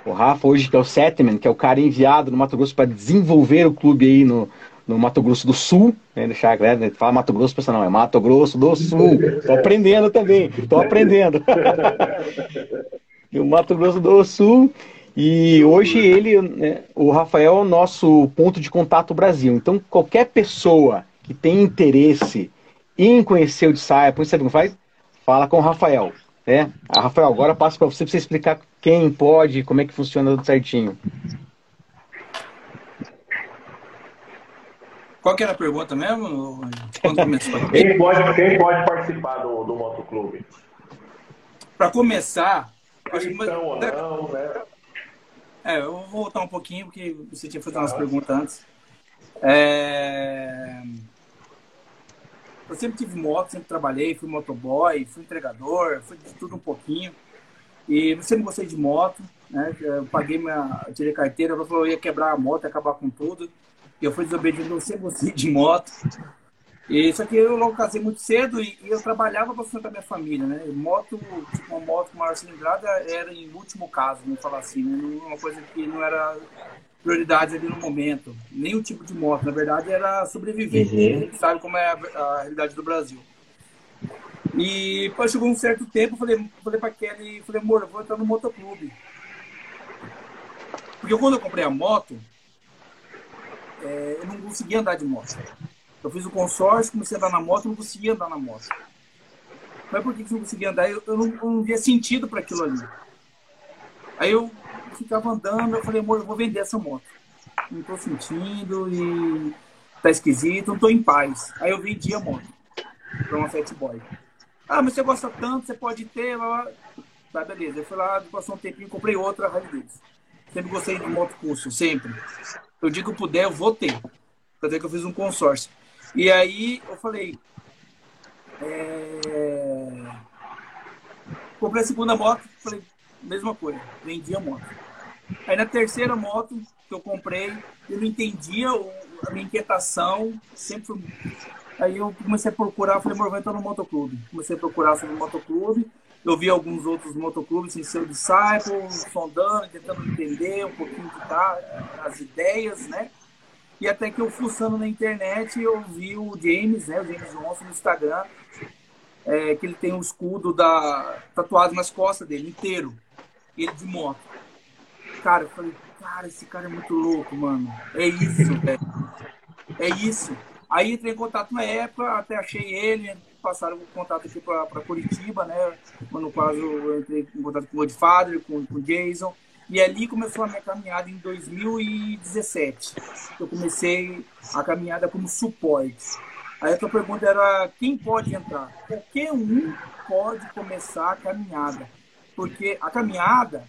Speaker 8: O Rafa hoje que é o Setman, que é o cara enviado no Mato Grosso para desenvolver o clube aí no, no Mato Grosso do Sul, né? Deixar né? fala Mato Grosso, pensa não, é Mato Grosso do Sul. Tô aprendendo também, tô aprendendo. *laughs* o Mato Grosso do Sul. E hoje ele, né, o Rafael é o nosso ponto de contato Brasil. Então qualquer pessoa que tem interesse em conhecer o Disciple, sabe como faz? Fala com o Rafael. Né? A Rafael, agora passo para você para você explicar quem pode, como é que funciona tudo certinho.
Speaker 7: Qual que era a pergunta mesmo? *laughs*
Speaker 4: quem, pode, quem pode participar do, do motoclube?
Speaker 7: Para começar,
Speaker 4: acho que... ou não, né?
Speaker 7: É, eu vou voltar um pouquinho, porque você tinha feito umas perguntas antes. É... Eu sempre tive moto, sempre trabalhei, fui motoboy, fui entregador, fui de tudo um pouquinho. E sempre gostei de moto, né? Eu paguei minha. tirei carteira, ela falou eu ia quebrar a moto, acabar com tudo. E eu fui desobediente, eu sempre gostei de moto. E, só que eu logo casei muito cedo e, e eu trabalhava para sustentar minha família, né? Moto, tipo, uma moto com maior cilindrada era em último caso, vamos falar assim, né? Uma coisa que não era prioridade ali no momento. Nem o tipo de moto, na verdade, era sobreviver. Uhum. A gente sabe como é a, a, realidade do Brasil. E depois chegou um certo tempo, falei, falei pra Kelly, falei, amor, eu vou entrar no motoclube. Porque quando eu comprei a moto, é, eu não conseguia andar de moto. Eu fiz o consórcio, comecei a andar na moto, eu não conseguia andar na moto. Mas por que eu não conseguia andar? Eu, eu, não, eu não via sentido para aquilo ali. Aí eu ficava andando, eu falei, amor, eu vou vender essa moto. Não tô sentindo e tá esquisito, não tô em paz. Aí eu vendi a moto pra uma Fat Boy. Ah, mas você gosta tanto, você pode ter. Tá, beleza. Eu fui lá, passou um tempinho, comprei outra Harley Davidson. Sempre gostei de moto curso, sempre. Eu digo que eu puder, eu vou ter. Até que eu fiz um consórcio. E aí eu falei. É... Comprei a segunda moto, falei, mesma coisa, vendi a moto. Aí na terceira moto que eu comprei, eu não entendia a minha inquietação, sempre Aí eu comecei a procurar, falei, amor, vai entrar no motoclube. Comecei a procurar sobre o motoclube. Eu vi alguns outros motoclubes sem ser o Disciple, sondando, tentando entender um pouquinho que tá, as ideias, né? E até que eu fuçando na internet, eu vi o James, né? O James Johnson no Instagram, é, que ele tem o escudo da, tatuado nas costas dele, inteiro. Ele de moto. Cara, eu falei, cara, esse cara é muito louco, mano. É isso, *laughs* velho. É isso. Aí entrei em contato na época, até achei ele, passaram o contato aqui para Curitiba, né? No caso, eu entrei em contato com o Godfather, com, com o Jason. E ali começou a minha caminhada em 2017. Eu comecei a caminhada como suporte. Aí a tua pergunta era quem pode entrar? Qualquer um pode começar a caminhada. Porque a caminhada,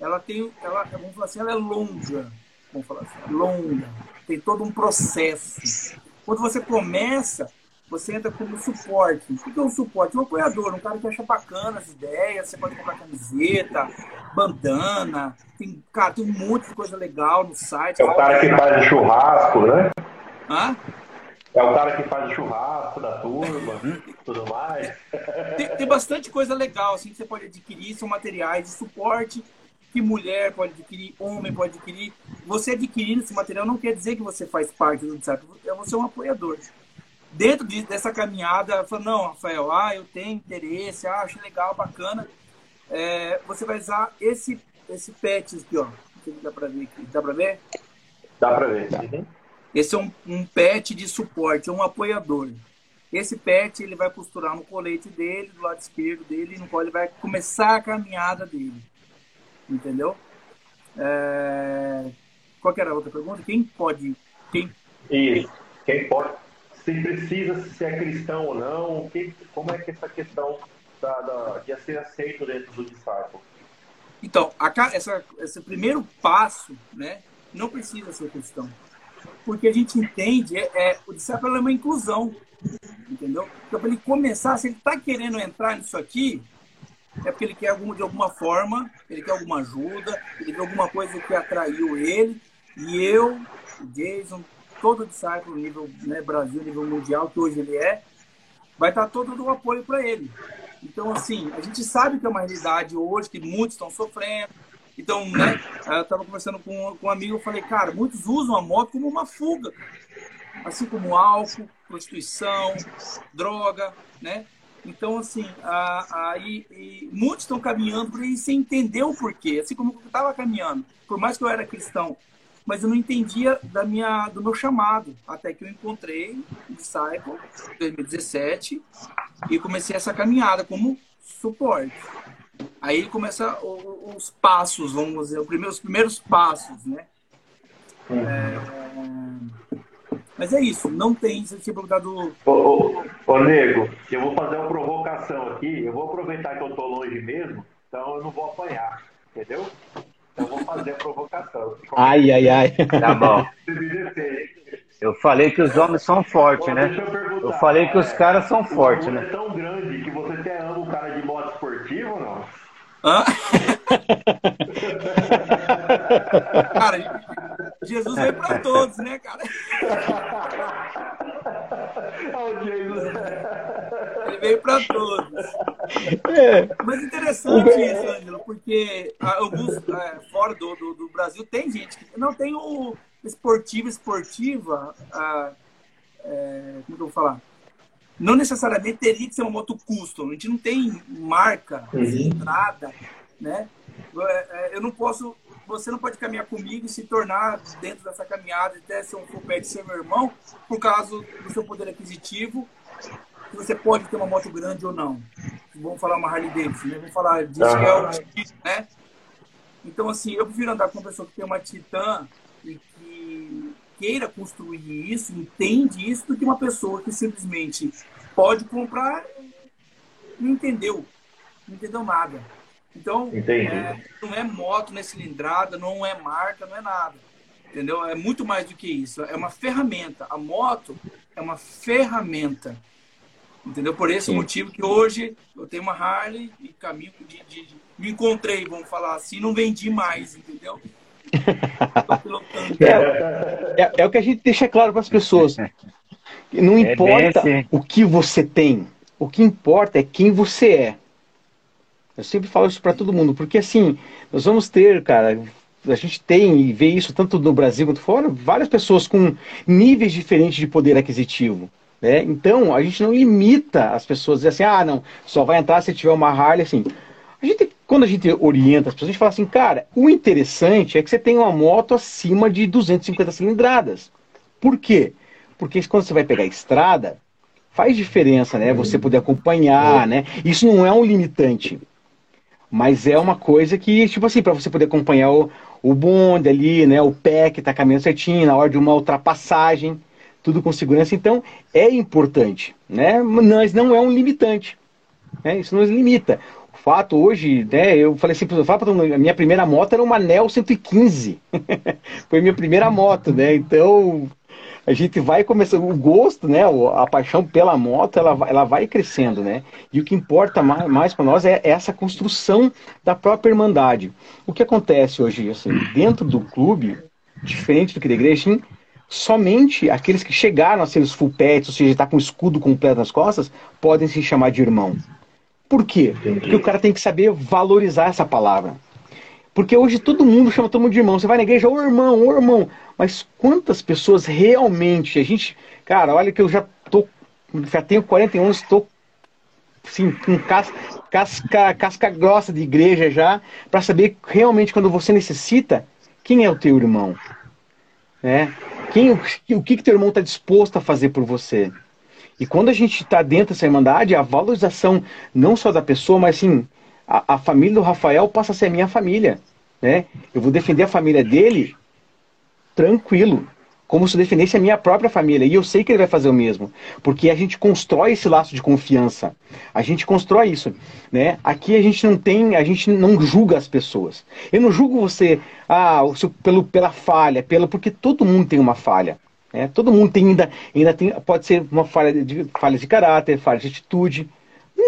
Speaker 7: ela tem, ela, vamos falar assim, ela é longa. Vamos falar assim, é longa. Tem todo um processo. Quando você começa, você entra como suporte. O que é um suporte? Um apoiador, um cara que acha bacana as ideias, você pode comprar camiseta, bandana, tem, cara, tem um monte de coisa legal no site.
Speaker 4: É o cara que faz churrasco, né?
Speaker 7: Hã?
Speaker 4: É o cara que faz churrasco da turma, tudo mais.
Speaker 7: Tem, tem, bastante coisa legal, assim, que você pode adquirir, são materiais de suporte que mulher pode adquirir, homem pode adquirir. Você adquirindo esse material não quer dizer que você faz parte do desafio, você é um apoiador. Dentro de, dessa caminhada, falou, não, Rafael, ah, eu tenho interesse, ah, acho legal, bacana. É, você vai usar esse, esse pet aqui, ó. Dá pra ver aqui. Dá pra ver?
Speaker 4: Dá pra ver. Uhum.
Speaker 7: Esse é um, um pet de suporte, é um apoiador. Esse pet ele vai costurar no colete dele, do lado esquerdo dele, no qual ele vai começar a caminhada dele. Entendeu? É... Qual era a outra pergunta? Quem pode. Quem...
Speaker 4: Isso. Quem pode. Se precisa se é cristão ou não, que, como é que essa questão da, da, de ser aceito dentro do discípulo?
Speaker 7: Então, a, essa, esse primeiro passo, né, não precisa ser cristão porque a gente entende, é, é o discípulo é uma inclusão, entendeu? Então, para ele começar, se ele está querendo entrar nisso aqui, é porque ele quer de alguma forma, ele quer alguma ajuda, ele quer alguma coisa que atraiu ele, e eu, o Jason, todo o discípulo, nível né, Brasil, nível mundial, que hoje ele é, vai estar todo o apoio para ele. Então, assim, a gente sabe que é uma realidade hoje, que muitos estão sofrendo, então, né, eu estava conversando com, com um amigo, eu falei, cara, muitos usam a moto como uma fuga, assim como álcool, prostituição, droga, né? Então, assim, aí muitos estão caminhando por aí sem entender o porquê, assim como eu estava caminhando, por mais que eu era cristão, mas eu não entendia da minha, do meu chamado, até que eu encontrei o Disciple em 2017 e comecei essa caminhada como suporte. Aí começa os passos, vamos dizer, os primeiros, os primeiros passos, né? É... Mas é isso, não tem se perguntar do.
Speaker 4: Ô, ô, ô, Nego, eu vou fazer uma provocação aqui. Eu vou aproveitar que eu tô longe mesmo, então eu não vou apanhar, entendeu? Então eu vou fazer a provocação.
Speaker 8: Ai, ai, ai.
Speaker 6: Tá bom. Eu falei que os homens são fortes, né? Eu, eu, falei que os caras são fortes, né?
Speaker 4: é tão grande que você até ama o cara de moto esportiva ou não?
Speaker 7: Hã? *laughs* cara, Jesus veio para todos, né, cara? Ele veio para todos. É. Mas interessante isso, Ângelo, porque alguns é, fora do, do, do, Brasil tem gente que não tem o esportivo, esportiva. A, é, como que eu vou falar? não necessariamente teria que ser uma moto custom. A gente não tem marca uhum. entrada, né? É, é, eu não posso, você não pode caminhar comigo e se tornar dentro dessa caminhada até ser um full pet ser meu irmão, por causa do seu poder aquisitivo. Você pode ter uma moto grande ou não. Vamos falar uma Harley Davidson, né? Vamos falar de que é o né? Então, assim, eu prefiro andar com uma pessoa que tem uma Titan e que queira construir isso, entende isso, do que uma pessoa que simplesmente pode comprar não entendeu, não entendeu nada. Então, é, não é moto, não é cilindrada, não é marca, não é nada. Entendeu? É muito mais do que isso. É uma ferramenta. A moto é uma ferramenta. Entendeu? Por esse Sim. motivo que hoje eu tenho uma Harley e caminho de, de, de, me encontrei, vamos falar assim, não vendi mais, entendeu?
Speaker 8: É, é, é, o que a gente deixa claro para as pessoas. Não é importa assim. o que você tem, o que importa é quem você é. Eu sempre falo isso para todo mundo, porque assim, nós vamos ter, cara, a gente tem e vê isso tanto no Brasil quanto fora, várias pessoas com níveis diferentes de poder aquisitivo. Né? Então, a gente não limita as pessoas, dizer assim, ah, não, só vai entrar se tiver uma Harley, assim. A gente, quando a gente orienta as pessoas, a gente fala assim, cara, o interessante é que você tenha uma moto acima de 250 cilindradas. Por quê? Porque quando você vai pegar a estrada, faz diferença, né? Você poder acompanhar, né? Isso não é um limitante. Mas é uma coisa que, tipo assim, para você poder acompanhar o, o bonde ali, né? O pé que tá caminhando certinho, na hora de uma ultrapassagem, tudo com segurança. Então, é importante, né? Mas não é um limitante. Né? Isso nos limita. O fato hoje, né? Eu falei assim, eu falo, a minha primeira moto era uma Nel *laughs* 115. Foi minha primeira moto, né? Então, a gente vai começando, o gosto, né, a paixão pela moto, ela, ela vai crescendo, né? E o que importa mais, mais para nós é essa construção da própria irmandade. O que acontece hoje, assim, dentro do clube, diferente do que da igreja, somente aqueles que chegaram a ser os full pets, ou seja, está com o escudo completo nas costas, podem se chamar de irmão. Por quê? Porque o cara tem que saber valorizar essa palavra. Porque hoje todo mundo chama todo mundo de irmão. Você vai na igreja, ô irmão, ô irmão. Mas quantas pessoas realmente, a gente, cara, olha que eu já tô, já tenho 41 anos, estou assim, com casca, casca, casca grossa de igreja já, para saber realmente quando você necessita, quem é o teu irmão? Né? Quem, o, que, que teu irmão está disposto a fazer por você? E quando a gente está dentro dessa irmandade, a valorização não só da pessoa, mas sim a, a família do Rafael passa a ser a minha família. Né? Eu vou defender a família dele tranquilo, como se eu defendesse a minha própria família. E eu sei que ele vai fazer o mesmo, porque a gente constrói esse laço de confiança. A gente constrói isso, né? Aqui a gente não tem, a gente não julga as pessoas. Eu não julgo você, ah, pelo pela falha, pelo porque todo mundo tem uma falha. Né? Todo mundo tem ainda, ainda tem, pode ser uma falha de falha de caráter, falha de atitude.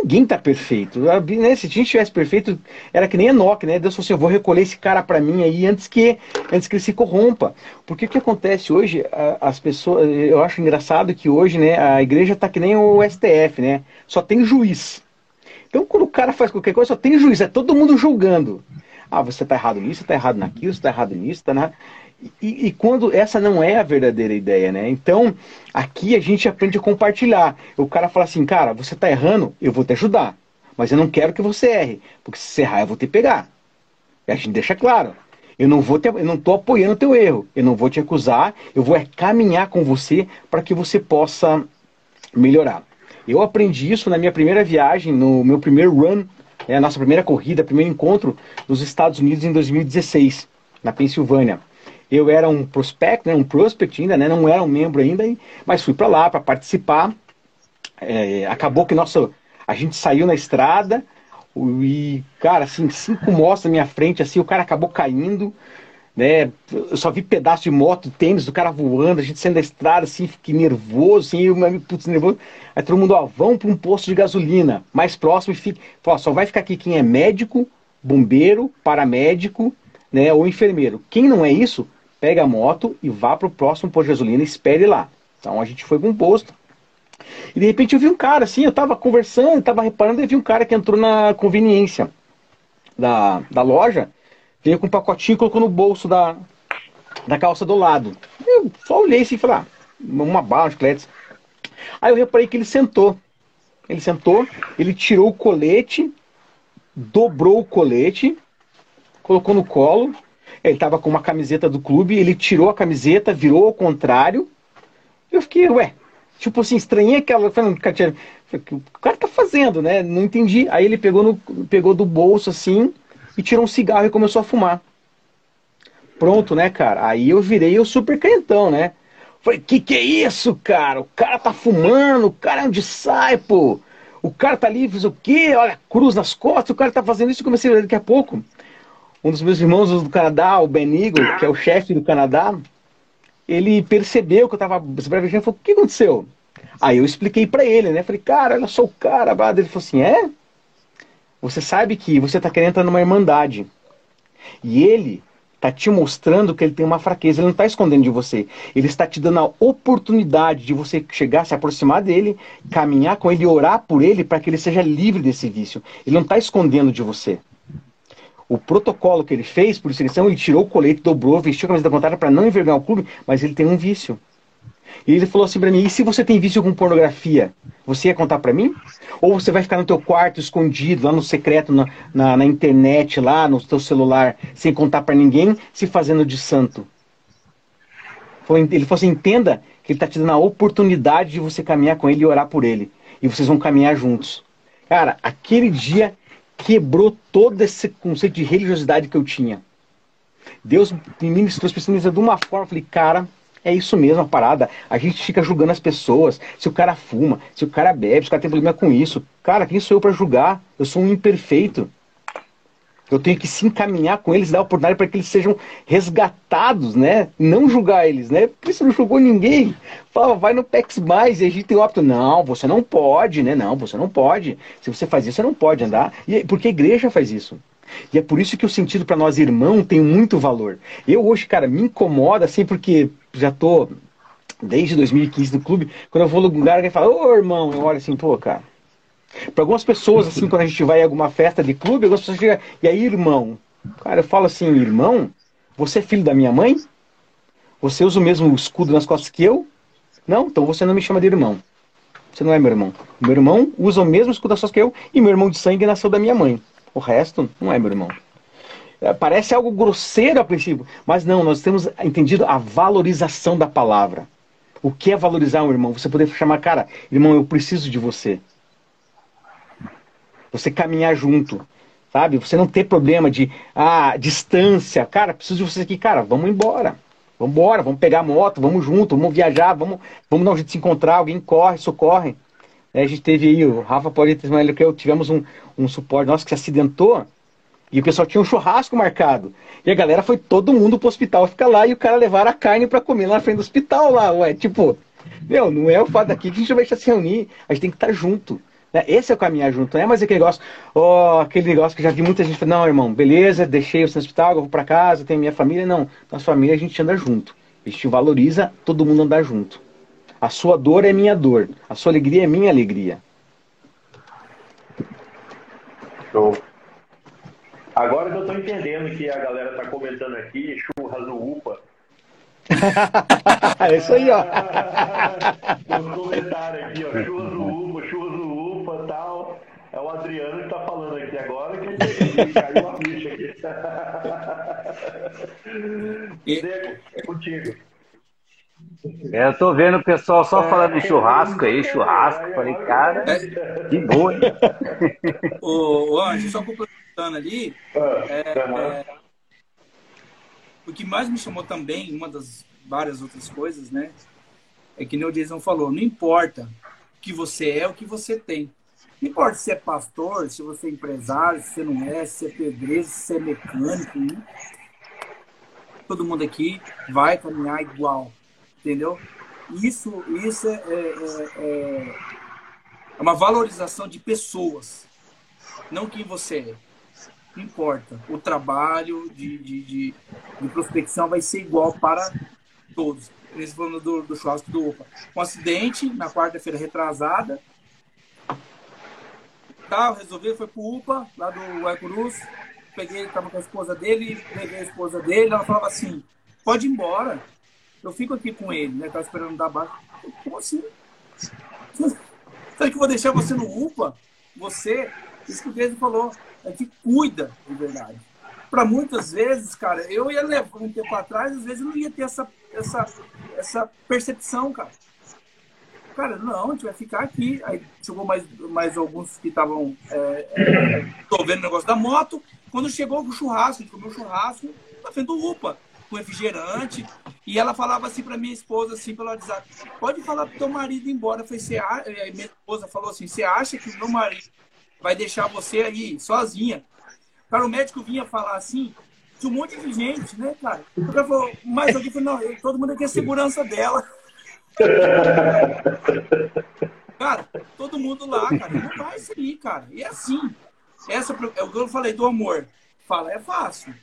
Speaker 8: Ninguém está perfeito. Né? Se a gente estivesse perfeito, era que nem Enoque, né? Deus falou assim: eu vou recolher esse cara para mim aí antes que, antes que ele se corrompa. Porque o que acontece hoje, as pessoas. Eu acho engraçado que hoje, né, a igreja está que nem o STF, né? Só tem juiz. Então, quando o cara faz qualquer coisa, só tem juiz, é todo mundo julgando. Ah, você está errado nisso, está errado naquilo, você está errado nisso, está na... E, e, quando essa não é a verdadeira ideia, né? Então, aqui a gente aprende a compartilhar. O cara fala assim, cara, você está errando, eu vou te ajudar. Mas eu não quero que você erre, porque se você errar, eu vou te pegar. E a gente deixa claro. Eu não vou te, eu não estou apoiando o teu erro. Eu não vou te acusar, eu vou é caminhar com você para que você possa melhorar. Eu aprendi isso na minha primeira viagem, no meu primeiro run, né, a nossa primeira corrida, primeiro encontro nos Estados Unidos em 2016, na Pensilvânia eu era um prospect, né, um prospect ainda, né, não era um membro ainda, mas fui para lá para participar. É, acabou que nossa, a gente saiu na estrada e, cara, assim, cinco motos na minha frente, assim, o cara acabou caindo, né? Eu só vi pedaço de moto, tênis do cara voando, a gente saindo da estrada, assim, fiquei nervoso, assim, eu, putz, nervoso. Aí todo mundo, ó, vão para um posto de gasolina mais próximo e fica, fala, só vai ficar aqui quem é médico, bombeiro, paramédico, né, ou enfermeiro. Quem não é isso, pega a moto e vá para o próximo posto de gasolina e espere lá. Então a gente foi para um posto. E de repente eu vi um cara assim, eu estava conversando, estava reparando e vi um cara que entrou na conveniência da, da loja, veio com um pacotinho e colocou no bolso da, da calça do lado. Eu só olhei assim e falei, ah, uma bala, chicletes. Aí eu reparei que ele sentou. Ele sentou, ele tirou o colete, dobrou o colete, colocou no colo, ele estava com uma camiseta do clube, ele tirou a camiseta, virou ao contrário. Eu fiquei, ué, tipo assim, estranhei aquela. Falei, o que o cara tá fazendo, né? Não entendi. Aí ele pegou, no, pegou do bolso assim e tirou um cigarro e começou a fumar. Pronto, né, cara? Aí eu virei o super crentão, né? Falei, que que é isso, cara? O cara tá fumando, o cara é um disciple. O cara tá ali, fez o quê? Olha, cruz nas costas, o cara tá fazendo isso. Eu comecei a ver daqui a pouco um dos meus irmãos do Canadá, o Ben Eagle, que é o chefe do Canadá, ele percebeu que eu estava sobrevivendo e falou: O que aconteceu? Aí eu expliquei para ele, né? Falei, cara, olha só o cara. Ele falou assim: É? Você sabe que você está querendo entrar numa irmandade. E ele está te mostrando que ele tem uma fraqueza. Ele não está escondendo de você. Ele está te dando a oportunidade de você chegar, se aproximar dele, caminhar com ele, orar por ele para que ele seja livre desse vício. Ele não está escondendo de você o protocolo que ele fez por seleção, ele tirou o colete, dobrou, vestiu a camisa da contrária para não envergonhar o clube, mas ele tem um vício. E ele falou assim para mim: e se você tem vício com pornografia, você ia contar para mim? Ou você vai ficar no teu quarto escondido, lá no secreto, na, na, na internet, lá no teu celular, sem contar para ninguém, se fazendo de santo? Ele falou assim: entenda que ele está te dando a oportunidade de você caminhar com ele e orar por ele. E vocês vão caminhar juntos. Cara, aquele dia quebrou todo esse conceito de religiosidade que eu tinha. Deus me ministrou especialmente de uma forma. Eu falei, cara, é isso mesmo a parada. A gente fica julgando as pessoas. Se o cara fuma, se o cara bebe, se o cara tem problema com isso. Cara, quem sou eu para julgar? Eu sou um imperfeito. Eu tenho que se encaminhar com eles, dar oportunidade para que eles sejam resgatados, né? Não julgar eles, né? Você não julgou ninguém. Fala, vai no PEX mais e a gente tem óbito. Não, você não pode, né? Não, você não pode. Se você faz isso, você não pode andar. E porque a igreja faz isso. E é por isso que o sentido para nós irmão tem muito valor. Eu hoje, cara, me incomoda assim porque já tô desde 2015 no clube, quando eu vou no lugar, alguém fala, ô irmão, eu olho assim, pô, cara. Para algumas pessoas, assim, quando a gente vai em alguma festa de clube, algumas pessoas chegam, e aí, irmão? Cara, eu falo assim, irmão, você é filho da minha mãe? Você usa o mesmo escudo nas costas que eu? Não, então você não me chama de irmão. Você não é meu irmão. Meu irmão usa o mesmo escudo nas costas que eu, e meu irmão de sangue nasceu da minha mãe. O resto não é meu irmão. É, parece algo grosseiro a princípio, mas não, nós temos entendido a valorização da palavra. O que é valorizar um irmão? Você poder chamar, cara, irmão, eu preciso de você. Você caminhar junto, sabe? Você não ter problema de, ah, distância. Cara, preciso de você aqui, cara, vamos embora. Vamos embora, vamos pegar a moto, vamos junto, vamos viajar, vamos, vamos dar um jeito de se encontrar, alguém corre, socorre. É, a gente teve aí, o Rafa pode ter que eu tivemos um, um suporte nosso que se acidentou e o pessoal tinha um churrasco marcado. E a galera foi todo mundo pro hospital ficar lá e o cara levar a carne para comer lá na frente do hospital lá, ué. Tipo, meu, não é o fato daqui que a gente vai se reunir, a gente tem que estar junto. Né? Esse é o caminhar junto, não é mais aquele negócio, ó, aquele negócio que já vi muita gente falando, não, irmão, beleza, deixei você no hospital, vou para casa, tenho minha família. Não, nossa família a gente anda junto. A gente valoriza todo mundo andar junto. A sua dor é minha dor. A sua alegria é minha alegria.
Speaker 4: Show. Agora que eu tô entendendo que a galera tá comentando aqui, churras no UPA. *laughs*
Speaker 8: é isso aí, ó.
Speaker 4: Tem um comentário aqui, ó. Churras no UPA, Adriano que tá falando aqui agora que ele *laughs* caiu uma ficha aqui.
Speaker 8: E...
Speaker 4: É contigo.
Speaker 6: É, eu tô vendo o pessoal só falando de churrasco aí, churrasco. Falei, cara, que boa, hein?
Speaker 7: Ô, Anjo, só complementando ali, é, é, o que mais me chamou também, uma das várias outras coisas, né? É que nem o Jason falou, não importa o que você é, o que você tem. Não importa se é pastor, se você é empresário, se você não é, se é pedreiro, se é mecânico. Né? Todo mundo aqui vai caminhar igual entendeu? Isso, isso é, é, é, é uma valorização de pessoas, não quem você é. Não importa. O trabalho de, de, de, de prospecção vai ser igual para todos. Nesse falando do, do churrasco do UPA. Um acidente na quarta-feira retrasada. Tá, resolveu, foi pro UPA, lá do Aicurus. Peguei, estava com a esposa dele, peguei a esposa dele. Ela falava assim: pode ir embora eu fico aqui com ele, né? Tá esperando dar baixo. Como assim? Sabe que eu vou deixar você no UPA? Você, isso que o Pedro falou, é que cuida de verdade. Para muitas vezes, cara, eu ia levar um tempo atrás, às vezes eu não ia ter essa, essa, essa percepção, cara. Cara, não, a gente vai ficar aqui. Aí chegou mais, mais alguns que estavam é, é, vendo o negócio da moto. Quando chegou o churrasco, a gente comeu churrasco na frente do UPA com refrigerante. E ela falava assim para minha esposa, assim, pelo WhatsApp, pode falar pro teu marido ir embora. Eu falei, você acha... minha esposa falou assim, você acha que o meu marido vai deixar você aí sozinha? Cara, o médico vinha falar assim, tinha um monte de gente, né, cara? Falou, mas alguém não, todo mundo aqui é segurança dela. *laughs* cara, todo mundo lá, cara, não vai sair, cara. E é assim. Essa é o que eu falei do amor. Fala, é fácil,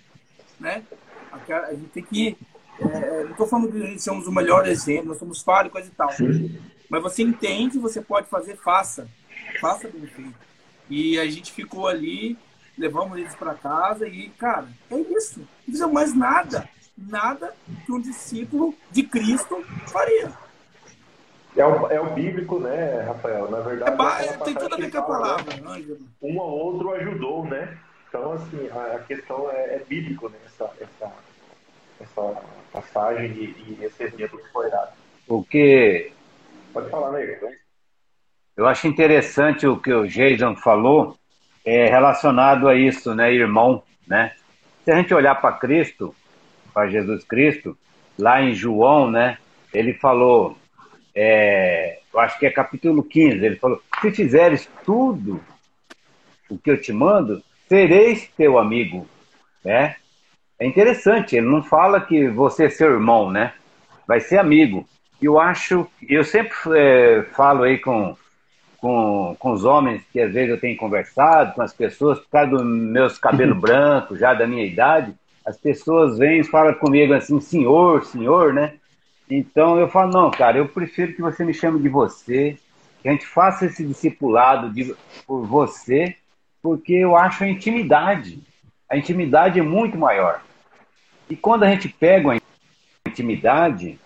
Speaker 7: né? A gente tem que. É, é não estou falando que gente somos o melhor exemplo, nós somos falhos, coisa e tal. Mas você entende, você pode fazer, faça. Faça bem feito. E a gente ficou ali, levamos eles para casa e, cara, é isso. Não precisa mais nada. Nada que um discípulo de Cristo faria.
Speaker 4: É o, é o bíblico, né, Rafael? Na verdade,
Speaker 7: É ba-
Speaker 4: aquela
Speaker 7: tem tudo a ver com a palavra, né?
Speaker 4: Um ao outro ajudou, né? Então, assim, a, a questão é, é bíblico, né? Essa, essa, essa passagem e, e esse exemplo que foi dado.
Speaker 6: O que
Speaker 4: Pode falar, né?
Speaker 6: eu acho interessante o que o Jason falou é relacionado a isso, né, irmão, né? Se a gente olhar para Cristo, para Jesus Cristo, lá em João, né, ele falou, é, eu acho que é capítulo 15, ele falou: se fizeres tudo o que eu te mando, sereis teu amigo, né? É interessante, ele não fala que você é seu irmão, né? Vai ser amigo. Eu acho, eu sempre é, falo aí com, com, com os homens que às vezes eu tenho conversado, com as pessoas, por causa dos meus cabelos *laughs* brancos, já da minha idade, as pessoas vêm e falam comigo assim, senhor, senhor, né? Então eu falo, não, cara, eu prefiro que você me chame de você, que a gente faça esse discipulado de, por você, porque eu acho a intimidade. A intimidade é muito maior. E quando a gente pega uma intimidade,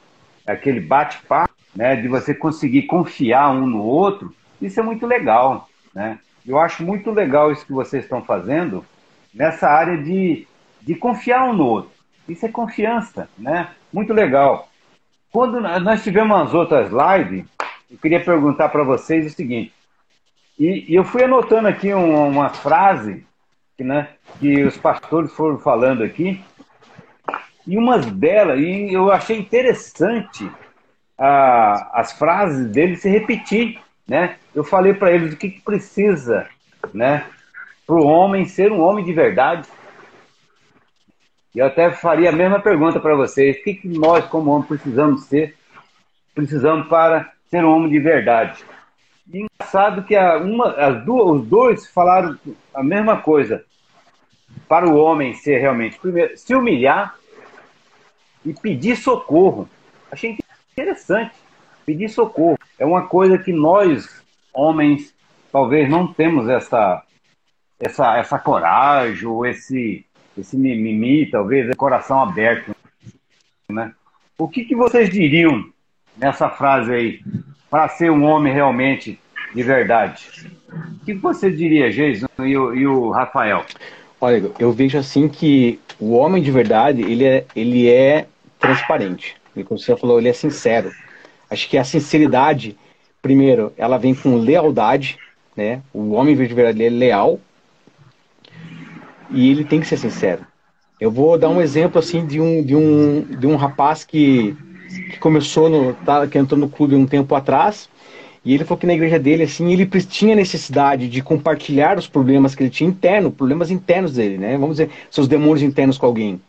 Speaker 6: aquele bate-papo, né, de você conseguir confiar um no outro, isso é muito legal, né? Eu acho muito legal isso que vocês estão fazendo nessa área de, de confiar um no outro. Isso é confiança, né? Muito legal. Quando nós tivemos as outras lives, eu queria perguntar para vocês o seguinte, e, e eu fui anotando aqui uma, uma frase que, né, que os pastores foram falando aqui, e umas delas, e eu achei interessante a, as frases deles se repetir, né? Eu falei para eles o que, que precisa, né, para o homem ser um homem de verdade. E eu até faria a mesma pergunta para vocês: o que, que nós, como homem, precisamos ser? Precisamos para ser um homem de verdade. E engraçado que a, uma, as duas, os dois falaram a mesma coisa. Para o homem ser realmente, primeiro, se humilhar e pedir socorro. Achei interessante. Pedir socorro. É uma coisa que nós, homens, talvez não temos essa, essa, essa coragem, ou esse, esse mimimi, talvez, esse coração aberto. Né? O que, que vocês diriam nessa frase aí, para ser um homem realmente de verdade? O que você diria, Jason e o, e o Rafael?
Speaker 8: Olha, eu vejo assim que o homem de verdade, ele é, ele é transparente. E como você falou, ele é sincero. Acho que a sinceridade, primeiro, ela vem com lealdade, né? O homem de verdade ele é leal e ele tem que ser sincero. Eu vou dar um exemplo assim de um de um de um rapaz que, que começou no tá, que entrou no clube um tempo atrás e ele falou que na igreja dele assim ele tinha necessidade de compartilhar os problemas que ele tinha interno, problemas internos dele, né? Vamos dizer seus demônios internos com alguém.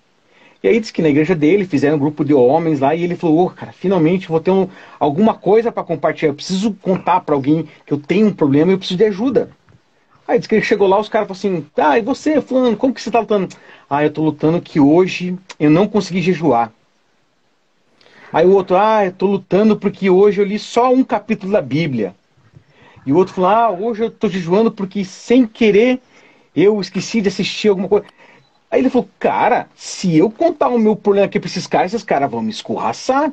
Speaker 8: E aí disse que na igreja dele fizeram um grupo de homens lá e ele falou: oh, cara, finalmente vou ter um, alguma coisa para compartilhar. Eu preciso contar para alguém que eu tenho um problema e eu preciso de ajuda. Aí disse que ele chegou lá, os caras falaram assim: ah, e você, Fulano, como que você tá lutando? Ah, eu tô lutando que hoje eu não consegui jejuar. Aí o outro, ah, eu tô lutando porque hoje eu li só um capítulo da Bíblia. E o outro falou, ah, hoje eu tô jejuando porque sem querer eu esqueci de assistir alguma coisa. Aí ele falou, cara, se eu contar o meu problema aqui para esses caras, esses caras vão me escorraçar.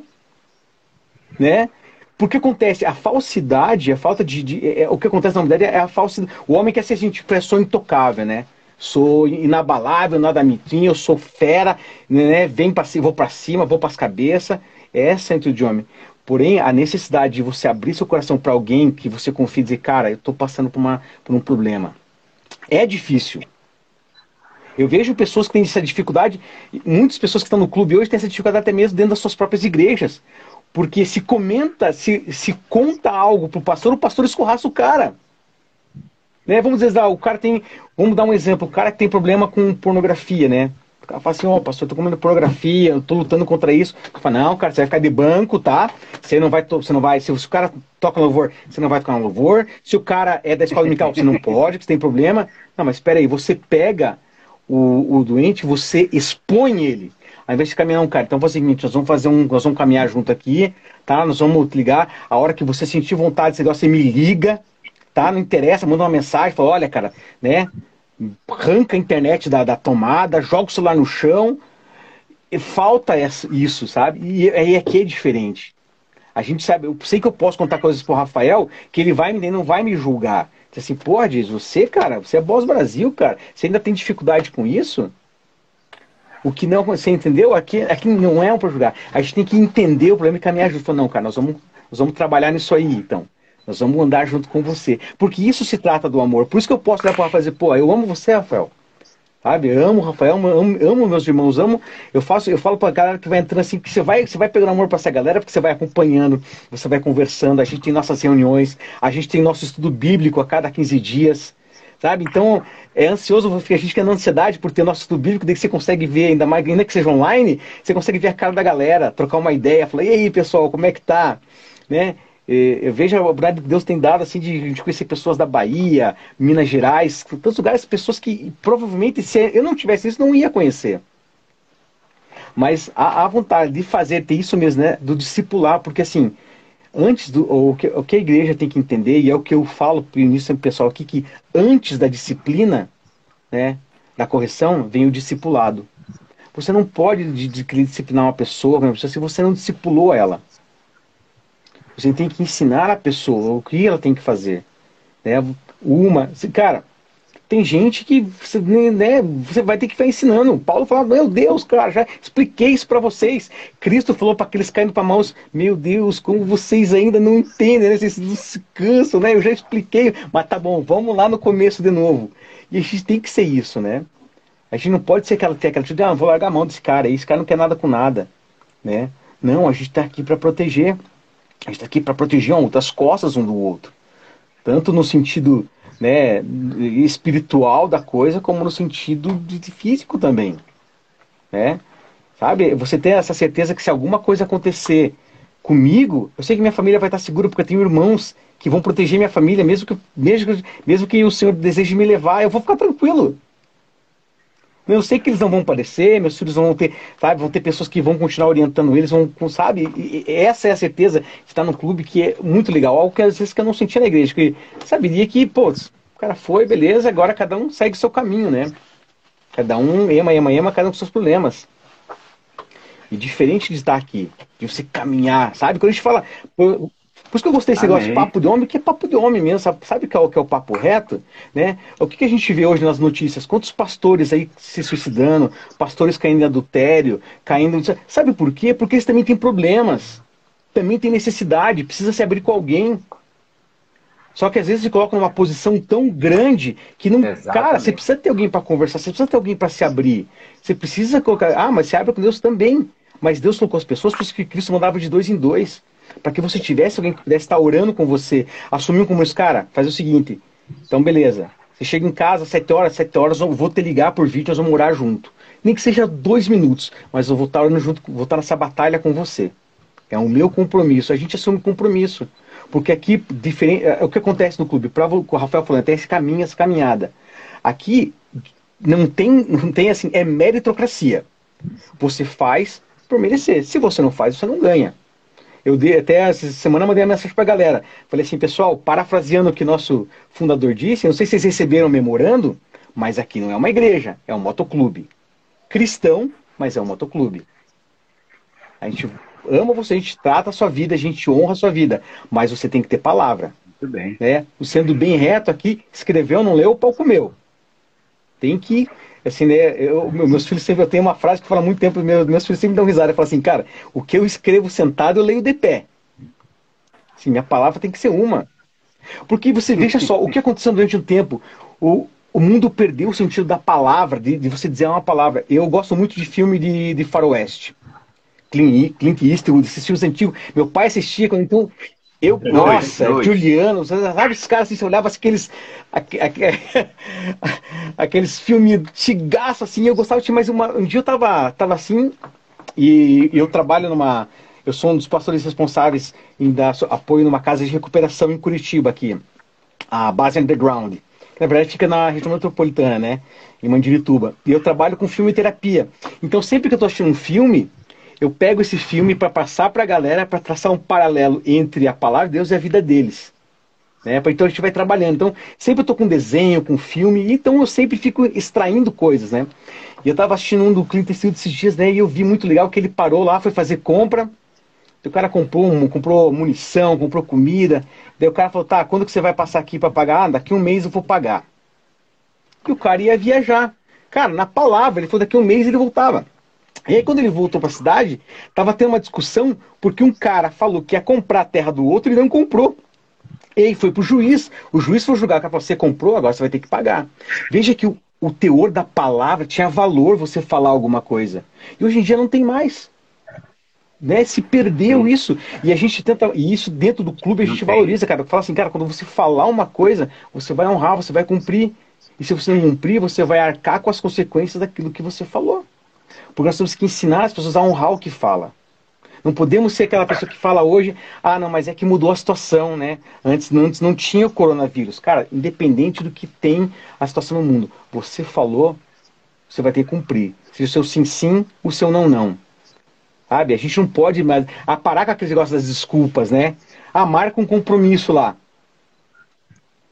Speaker 8: Né? Porque acontece, a falsidade, a falta de. de é, o que acontece na mulher é a falsidade. O homem quer ser gente, sou intocável, né? Sou inabalável, nada me tinha, eu sou fera, né? Vem para cima, vou para cima, vou para as cabeças. É a de homem. Porém, a necessidade de você abrir seu coração para alguém que você confie e dizer, cara, eu estou passando por, uma, por um problema. É difícil. Eu vejo pessoas que têm essa dificuldade, muitas pessoas que estão no clube hoje têm essa dificuldade até mesmo dentro das suas próprias igrejas. Porque se comenta, se, se conta algo pro pastor, o pastor escorraça o cara. Né? Vamos dizer, ah, o cara tem. Vamos dar um exemplo, o cara que tem problema com pornografia, né? O cara fala assim, ó, oh, pastor, eu tô comendo pornografia, eu tô lutando contra isso. Eu falo, não, cara, você vai ficar de banco, tá? Você não vai, você não vai, se o cara toca louvor, você não vai tocar louvor. Se o cara é da escola dominical, você não pode, você tem problema. Não, mas espera aí, você pega o, o doente, você expõe ele. Ao invés de caminhar um cara, então faz o seguinte, nós vamos fazer um, nós vamos caminhar junto aqui, tá? Nós vamos ligar, a hora que você sentir vontade, você me liga, tá? Não interessa, manda uma mensagem, fala, olha, cara, né? Arranca a internet da, da tomada, joga o celular no chão, falta isso, sabe? E aí aqui é diferente. A gente sabe, eu sei que eu posso contar coisas pro Rafael que ele vai me não vai me julgar. Diz assim, diz, você, cara, você é Boss Brasil, cara. Você ainda tem dificuldade com isso? O que não, você entendeu? Aqui, aqui não é um para julgar. A gente tem que entender o problema e caminhar junto. Não, cara, nós vamos, nós vamos trabalhar nisso aí, então. Nós vamos andar junto com você. Porque isso se trata do amor. Por isso que eu posso olhar para Rafael e dizer, pô, eu amo você, Rafael. Sabe? Eu amo o Rafael, amo, amo, meus irmãos, amo. Eu faço, eu falo pra galera que vai entrando assim, que você vai, você vai pegando amor para essa galera, porque você vai acompanhando, você vai conversando, a gente tem nossas reuniões, a gente tem nosso estudo bíblico a cada 15 dias. Sabe? Então, é ansioso, a gente fica ansiedade por ter nosso estudo bíblico, daí você consegue ver, ainda mais, ainda que seja online, você consegue ver a cara da galera, trocar uma ideia, falar, e aí, pessoal, como é que tá? Né? Eu vejo a oportunidade que Deus tem dado assim de, de conhecer pessoas da Bahia, Minas Gerais, tantos lugares, pessoas que provavelmente se eu não tivesse isso não ia conhecer. Mas a, a vontade de fazer, ter isso mesmo, né, do discipular, porque assim, antes do o que, o que a igreja tem que entender e é o que eu falo para o pessoal aqui que antes da disciplina, né, da correção, vem o discipulado. Você não pode de, de, disciplinar uma pessoa, se você não discipulou ela. Você tem que ensinar a pessoa o que ela tem que fazer. Né? Uma, cara, tem gente que você, né, você vai ter que ficar ensinando. Paulo fala, meu Deus, cara, já expliquei isso para vocês. Cristo falou para aqueles caindo para mãos, meu Deus, como vocês ainda não entendem, né? vocês não se cansam, né? Eu já expliquei, mas tá bom, vamos lá no começo de novo. E a gente tem que ser isso, né? A gente não pode ser aquela, ter aquela atitude, ah, vou largar a mão desse cara esse cara não quer nada com nada, né? Não, a gente está aqui para proteger. A gente está aqui para proteger um das costas um do outro. Tanto no sentido né, espiritual da coisa, como no sentido de físico também. Né? Sabe? Você tem essa certeza que se alguma coisa acontecer comigo, eu sei que minha família vai estar segura, porque eu tenho irmãos que vão proteger minha família, mesmo que, mesmo, mesmo que o Senhor deseje me levar, eu vou ficar tranquilo. Eu sei que eles não vão aparecer, meus filhos vão ter, sabe, vão ter pessoas que vão continuar orientando eles, vão, sabe? E essa é a certeza de estar no clube que é muito legal, algo que às vezes que eu não sentia na igreja, que saberia que, pô, o cara foi, beleza, agora cada um segue seu caminho, né? Cada um ema, ema, ema, cada um com seus problemas. E diferente de estar aqui, de você caminhar, sabe? Quando a gente fala, por isso que eu gostei desse negócio de papo de homem, que é papo de homem mesmo, sabe, sabe é o, que é o papo reto? Né? O que, que a gente vê hoje nas notícias? Quantos pastores aí se suicidando, pastores caindo em adultério, caindo. Sabe por quê? Porque eles também têm problemas, também têm necessidade, precisa se abrir com alguém. Só que às vezes se coloca numa posição tão grande que não. Exatamente. Cara, você precisa ter alguém para conversar, você precisa ter alguém para se abrir. Você precisa colocar. Ah, mas se abre com Deus também. Mas Deus colocou as pessoas, por isso que Cristo mandava de dois em dois para que você tivesse alguém que pudesse estar orando com você, assumir um compromisso. Cara, faz o seguinte, então beleza, você chega em casa, sete horas, sete horas, eu vou te ligar por vídeo, nós vamos orar junto. Nem que seja dois minutos, mas eu vou estar orando junto, vou estar nessa batalha com você. É o meu compromisso, a gente assume compromisso. Porque aqui, diferente, é, o que acontece no clube, para o Rafael falando, tem esse caminho, essa caminhada. Aqui não tem, não tem assim, é meritocracia. Você faz por merecer. Se você não faz, você não ganha. Eu dei até essa semana mandei uma mensagem para a galera. Falei assim, pessoal, parafraseando o que nosso fundador disse, não sei se vocês receberam memorando, mas aqui não é uma igreja, é um motoclube. Cristão, mas é um motoclube. A gente ama você, a gente trata a sua vida, a gente honra a sua vida, mas você tem que ter palavra.
Speaker 6: Muito bem.
Speaker 8: Né? Sendo bem reto aqui, escreveu, não leu, o pau comeu. Tem que assim, né, eu, meus filhos sempre, eu tenho uma frase que fala muito tempo, meus, meus filhos sempre dão risada, eu falo assim, cara, o que eu escrevo sentado, eu leio de pé. Assim, minha palavra tem que ser uma. Porque você veja só, o que aconteceu durante um tempo, o, o mundo perdeu o sentido da palavra, de, de você dizer uma palavra. Eu gosto muito de filme de, de faroeste. Clint, Clint Eastwood, esses filmes antigos. Meu pai assistia, então eu, nossa, dois. Juliano, sabe esses caras assim, você olhava aqueles, *laughs* aqueles filmes tigaço assim, eu gostava de mais uma. Um dia eu tava, tava assim, e eu trabalho numa. Eu sou um dos pastores responsáveis em dar apoio numa casa de recuperação em Curitiba aqui, a base underground. Na verdade fica na região metropolitana, né? Em Mandirituba. E eu trabalho com filme e terapia. Então sempre que eu tô assistindo um filme, eu pego esse filme para passar para a galera, para traçar um paralelo entre a palavra de Deus e a vida deles. Né? Então a gente vai trabalhando. Então, sempre eu estou com desenho, com filme, então eu sempre fico extraindo coisas, né? E eu estava assistindo um do Clint Eastwood esses dias, né? E eu vi muito legal que ele parou lá, foi fazer compra, O cara comprou, um, comprou munição, comprou comida. Daí o cara falou, tá, quando que você vai passar aqui para pagar? Ah, daqui um mês eu vou pagar. E o cara ia viajar. Cara, na palavra, ele falou daqui um mês ele voltava. E aí quando ele voltou para a cidade, tava tendo uma discussão porque um cara falou que ia comprar a terra do outro e não comprou. E aí foi pro juiz. O juiz foi julgar, que você comprou, agora você vai ter que pagar. Veja que o, o teor da palavra tinha valor você falar alguma coisa. E hoje em dia não tem mais. Né? Se perdeu isso. E a gente tenta. E isso dentro do clube a gente valoriza, cara. Fala assim, cara, quando você falar uma coisa, você vai honrar, você vai cumprir. E se você não cumprir, você vai arcar com as consequências daquilo que você falou. Porque nós temos que ensinar as pessoas a honrar o que fala. Não podemos ser aquela pessoa que fala hoje, ah, não, mas é que mudou a situação, né? Antes, antes não tinha o coronavírus. Cara, independente do que tem a situação no mundo, você falou, você vai ter que cumprir. Se o seu sim, sim, o seu não, não. Sabe? A gente não pode mais a parar com aqueles negócios das desculpas, né? Ah, marca um compromisso lá.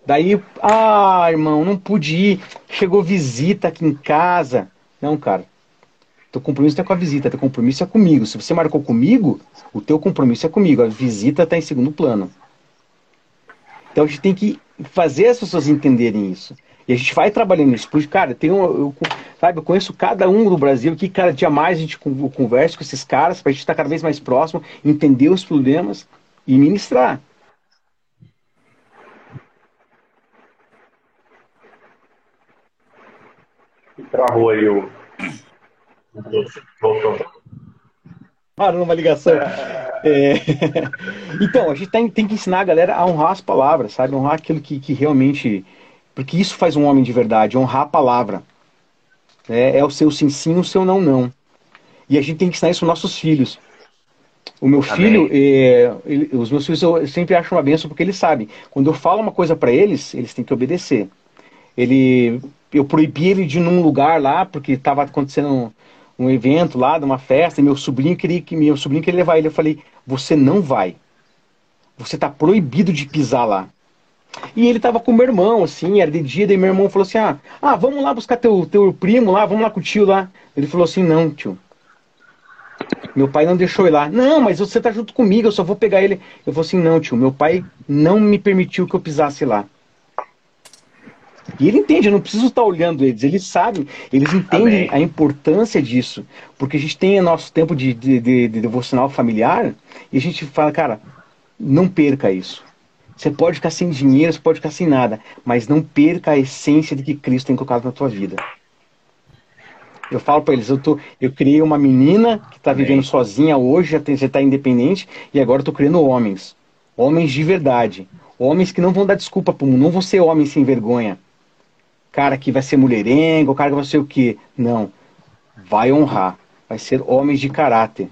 Speaker 8: Daí, ah, irmão, não pude ir. Chegou visita aqui em casa. Não, cara. Teu compromisso não é com a visita, teu compromisso é comigo. Se você marcou comigo, o teu compromisso é comigo. A visita está em segundo plano. Então a gente tem que fazer as pessoas entenderem isso. E a gente vai trabalhando nisso. Porque, cara, tem um, eu, sabe, eu conheço cada um do Brasil que cada dia mais a gente conversa com esses caras para a gente estar cada vez mais próximo, entender os problemas e ministrar.
Speaker 4: Travou aí o Voltou.
Speaker 8: Parou numa ligação. É... *laughs* Então, a gente tem, tem, que ensinar a galera a honrar as palavras, sabe? Honrar aquilo que, que realmente. Porque isso faz um homem de verdade, honrar a palavra. É, é o seu sim, sim, o seu não, não. E a gente tem que ensinar isso aos nossos filhos. O meu filho, é, ele, os meus filhos eu sempre acho uma benção porque eles sabem. Quando eu falo uma coisa para eles, eles têm que obedecer. Ele, eu proibi ele de ir num lugar lá porque estava acontecendo um evento lá, de uma festa, e meu sobrinho queria que meu sobrinho queria levar ele. Eu falei, você não vai. Você está proibido de pisar lá. E ele tava com meu irmão, assim, era de dia, daí meu irmão falou assim, ah, ah, vamos lá buscar teu, teu primo lá, vamos lá com o tio lá. Ele falou assim, não, tio. Meu pai não deixou ele lá. Não, mas você tá junto comigo, eu só vou pegar ele. Eu falei assim, não, tio, meu pai não me permitiu que eu pisasse lá. E ele entende, eu não preciso estar olhando eles, eles sabem, eles entendem Amém. a importância disso. Porque a gente tem nosso tempo de, de, de, de devocional familiar e a gente fala, cara, não perca isso. Você pode ficar sem dinheiro, você pode ficar sem nada, mas não perca a essência de que Cristo tem colocado na tua vida. Eu falo para eles, eu, tô, eu criei uma menina que está vivendo sozinha hoje, já está independente, e agora eu estou criando homens. Homens de verdade. Homens que não vão dar desculpa para o mundo, não vão ser homens sem vergonha cara que vai ser mulherengo, o cara que vai ser o quê? Não. Vai honrar. Vai ser homens de caráter.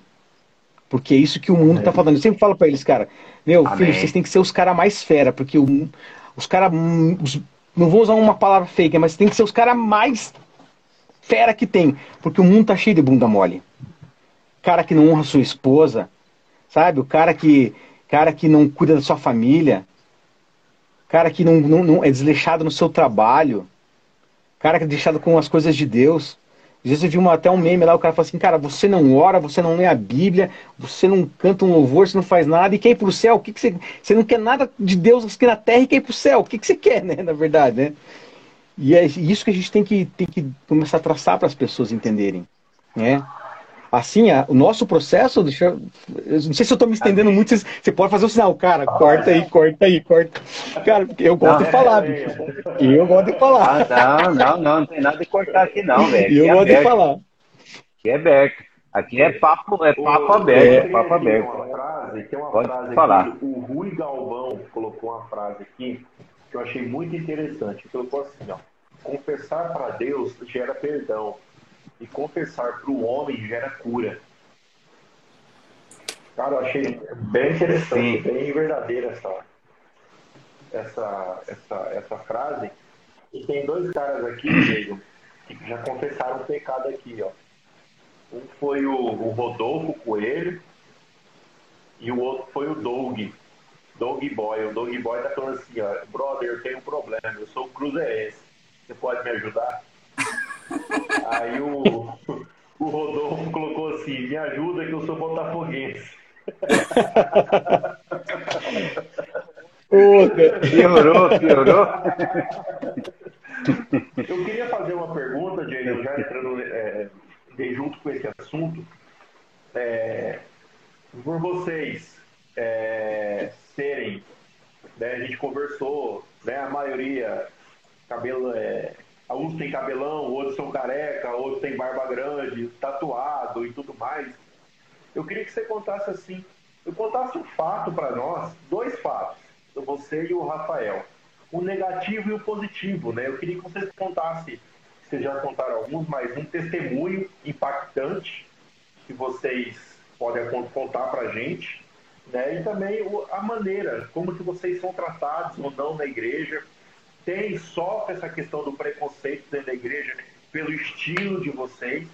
Speaker 8: Porque é isso que o mundo está falando. Eu sempre falo para eles, cara, meu Amém. filho, vocês têm que ser os caras mais fera, porque o, os caras. Não vou usar uma palavra fake, mas tem que ser os caras mais fera que tem. Porque o mundo tá cheio de bunda mole. Cara que não honra sua esposa, sabe? O cara que, cara que não cuida da sua família. Cara que não, não, não é desleixado no seu trabalho cara é deixado com as coisas de Deus. Às vezes eu vi uma, até um meme lá, o cara fala assim, cara, você não ora, você não lê a Bíblia, você não canta um louvor, você não faz nada, e quer ir pro céu, o que, que você. Você não quer nada de Deus aqui na terra e quer ir pro céu. O que, que você quer, né? Na verdade, né? E é isso que a gente tem que, tem que começar a traçar para as pessoas entenderem. Né? Assim, a, o nosso processo, deixa, eu não sei se eu estou me estendendo muito, você, você pode fazer o sinal, cara, corta aí, corta aí, corta. Cara, eu gosto não, de falar, é, bicho. Eu gosto de falar.
Speaker 6: Ah, não, não, não, não tem nada de cortar aqui não, velho.
Speaker 8: Eu é gosto de falar.
Speaker 6: Aqui é aberto. Aqui é papo, é papo aberto, é, papo aberto.
Speaker 4: Tem uma frase, tem uma Pode frase falar. Aqui, o Rui Galvão colocou uma frase aqui que eu achei muito interessante. Colocou assim, ó. Confessar para Deus gera perdão e confessar para o homem gera cura. Cara, eu achei bem interessante, Sim. bem verdadeira essa, essa, essa, essa frase. E tem dois caras aqui, *clears throat* Diego, que já confessaram o pecado aqui, ó. Um foi o, o Rodolfo Coelho e o outro foi o Doug. Doug Boy. O Doug Boy tá falando assim, ó, brother, eu tenho um problema, eu sou cruzeirense. Você pode me ajudar? Aí o, o Rodolfo colocou assim, me ajuda que eu sou botafoguense.
Speaker 6: piorou, piorou.
Speaker 4: Eu queria fazer uma pergunta, Jay, já entrando é, junto com esse assunto. É, por vocês é, serem, né, a gente conversou, né, a maioria, cabelo, é, alguns têm cabelão, outros são careca, outros têm barba grande, tatuado e tudo mais. Eu queria que você contasse assim, eu contasse um fato para nós, dois fatos, você e o Rafael, o negativo e o positivo, né? Eu queria que vocês contassem, vocês já contaram alguns, mas um testemunho impactante que vocês podem contar para a gente, né? E também a maneira, como que vocês são tratados ou não na igreja, tem, sofre essa questão do preconceito dentro da igreja pelo estilo de vocês,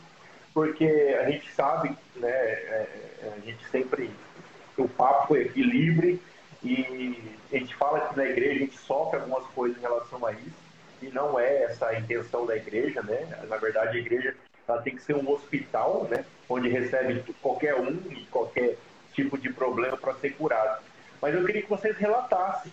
Speaker 4: porque a gente sabe, né, é, é, a gente sempre, o papo aqui livre e a gente fala que na igreja a gente sofre algumas coisas em relação a isso e não é essa a intenção da igreja, né? Na verdade, a igreja ela tem que ser um hospital, né? Onde recebe qualquer um e qualquer tipo de problema para ser curado. Mas eu queria que vocês relatassem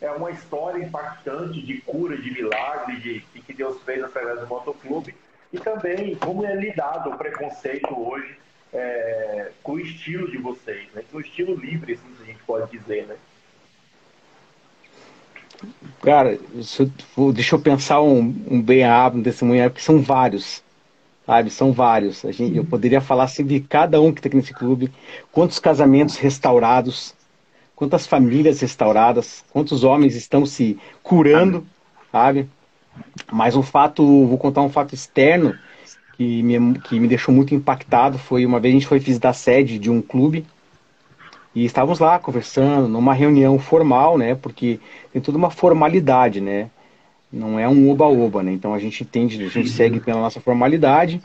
Speaker 4: é uma história impactante de cura, de milagre, de, de que Deus fez através do motoclube e também como é lidado o preconceito hoje é, com o estilo de vocês, né? com o estilo livre, assim, a gente pode dizer, né?
Speaker 8: Cara, deixa eu pensar um, um bem rápido desse testemunho, porque são vários, sabe? São vários. A gente, eu poderia falar assim de cada um que está aqui nesse clube, quantos casamentos restaurados, quantas famílias restauradas, quantos homens estão se curando, sabe? Mas um fato, vou contar um fato externo que me, que me deixou muito impactado. Foi uma vez a gente foi visitar a sede de um clube e estávamos lá conversando, numa reunião formal, né? Porque tem toda uma formalidade, né? Não é um oba-oba, né? Então a gente entende, a gente segue pela nossa formalidade.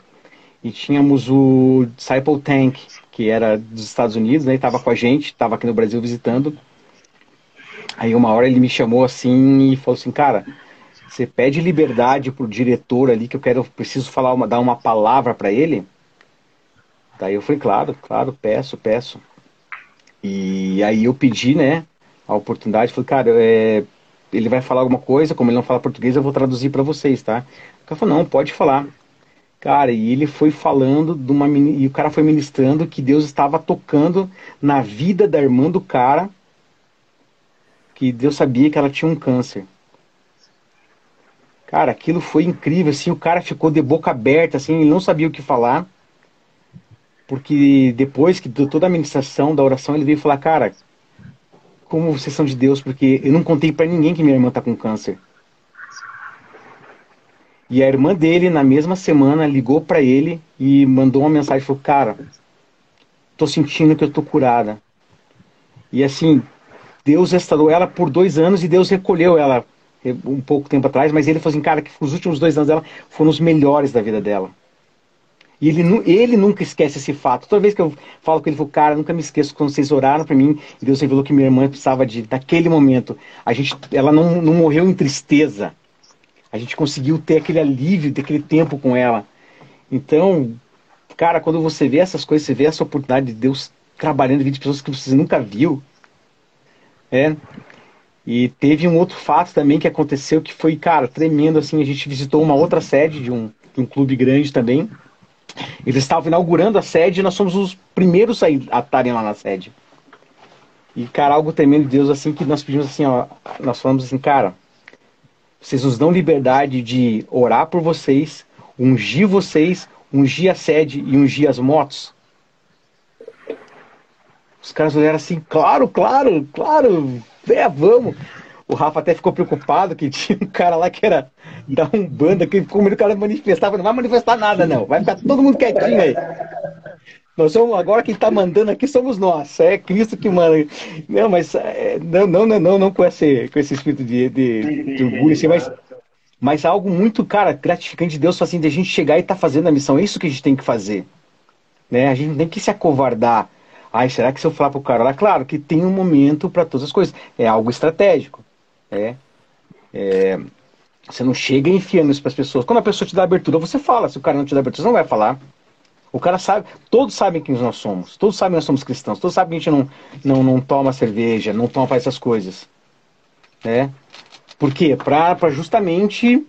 Speaker 8: E tínhamos o Disciple Tank, que era dos Estados Unidos, né? Estava com a gente, estava aqui no Brasil visitando. Aí uma hora ele me chamou assim e falou assim, cara, você pede liberdade pro diretor ali que eu quero, preciso falar uma, dar uma palavra para ele. Daí eu falei, claro, claro, peço, peço. E aí eu pedi, né, a oportunidade, falei, cara, é, ele vai falar alguma coisa, como ele não fala português, eu vou traduzir para vocês, tá? O cara falou, não, pode falar. Cara, e ele foi falando de uma e o cara foi ministrando que Deus estava tocando na vida da irmã do cara, que Deus sabia que ela tinha um câncer. Cara, aquilo foi incrível, assim, o cara ficou de boca aberta, assim, ele não sabia o que falar. Porque depois que deu toda a ministração da oração, ele veio falar, cara, como vocês são de Deus, porque eu não contei para ninguém que minha irmã tá com câncer. E a irmã dele, na mesma semana, ligou para ele e mandou uma mensagem, falou, cara, tô sentindo que eu tô curada. E assim, Deus restaurou ela por dois anos e Deus recolheu ela um pouco tempo atrás, mas ele falou assim, cara, que os últimos dois anos dela foram os melhores da vida dela. E ele, ele nunca esquece esse fato. Toda vez que eu falo com ele, falou, cara, nunca me esqueço quando vocês oraram para mim e Deus revelou que minha irmã precisava de, naquele momento, a gente, ela não, não morreu em tristeza. A gente conseguiu ter aquele alívio, ter aquele tempo com ela. Então, cara, quando você vê essas coisas, você vê essa oportunidade de Deus trabalhando em de pessoas que você nunca viu. É, e teve um outro fato também que aconteceu que foi, cara, tremendo, assim, a gente visitou uma outra sede de um, de um clube grande também. Eles estavam inaugurando a sede e nós somos os primeiros a estarem lá na sede. E, cara, algo tremendo de Deus, assim, que nós pedimos assim, ó, nós falamos assim, cara, vocês nos dão liberdade de orar por vocês, ungir vocês, ungir a sede e ungir as motos. Os caras olharam assim, claro, claro, claro, é, vamos. O Rafa até ficou preocupado que tinha um cara lá que era da Umbanda, que ficou meio o cara manifestava, não vai manifestar nada, não. Vai ficar todo mundo quietinho aí. Nós somos, agora quem está mandando aqui somos nós. É Cristo que manda. Não, mas é, não, não, não, não, não com esse, com esse espírito de, de, de orgulho, assim, mas, mas algo muito, cara, gratificante de Deus, assim, de a gente chegar e estar tá fazendo a missão. É isso que a gente tem que fazer. Né? A gente não tem que se acovardar. Ai, será que se eu falar pro cara lá, claro que tem um momento para todas as coisas. É algo estratégico. É, é, você não chega enfiando isso para as pessoas. Quando a pessoa te dá abertura, você fala. Se o cara não te dá abertura, você não vai falar. O cara sabe, todos sabem quem nós somos, todos sabem que nós somos cristãos, todos sabem que a gente não, não, não toma cerveja, não toma faz essas coisas. Né? Por quê? Para justamente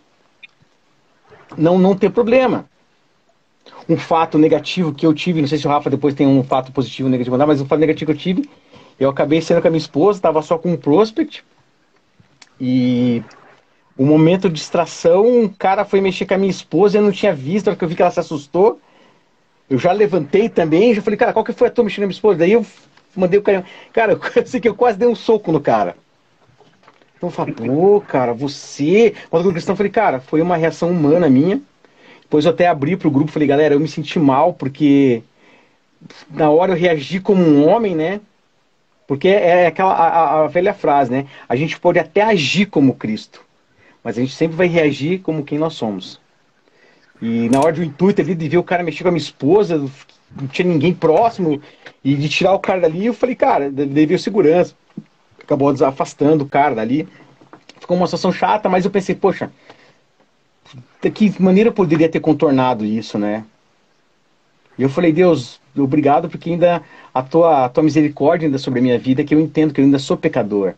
Speaker 8: não, não ter problema. Um fato negativo que eu tive, não sei se o Rafa depois tem um fato positivo negativo, mas um fato negativo que eu tive, eu acabei sendo com a minha esposa, estava só com um prospect, e um momento de distração, um cara foi mexer com a minha esposa, eu não tinha visto, na hora que eu vi que ela se assustou, eu já levantei também, já falei, cara, qual que foi a tua mexendo na minha esposa? Daí eu mandei o cara, cara, *laughs* eu sei que eu quase dei um soco no cara. Então eu falei, pô, cara, você. Quando o cristão, eu falei, cara, foi uma reação humana minha. Depois eu até abri pro grupo, falei, galera, eu me senti mal, porque na hora eu reagi como um homem, né? Porque é aquela a, a velha frase, né? A gente pode até agir como Cristo, mas a gente sempre vai reagir como quem nós somos. E na hora do intuito ali de ver o cara mexer com a minha esposa, não tinha ninguém próximo, e de tirar o cara dali, eu falei, cara, veio segurança. Acabou desafastando o cara dali. Ficou uma situação chata, mas eu pensei, poxa, de que maneira eu poderia ter contornado isso, né? E eu falei, Deus, obrigado porque ainda a tua, a tua misericórdia ainda sobre a minha vida, que eu entendo que eu ainda sou pecador.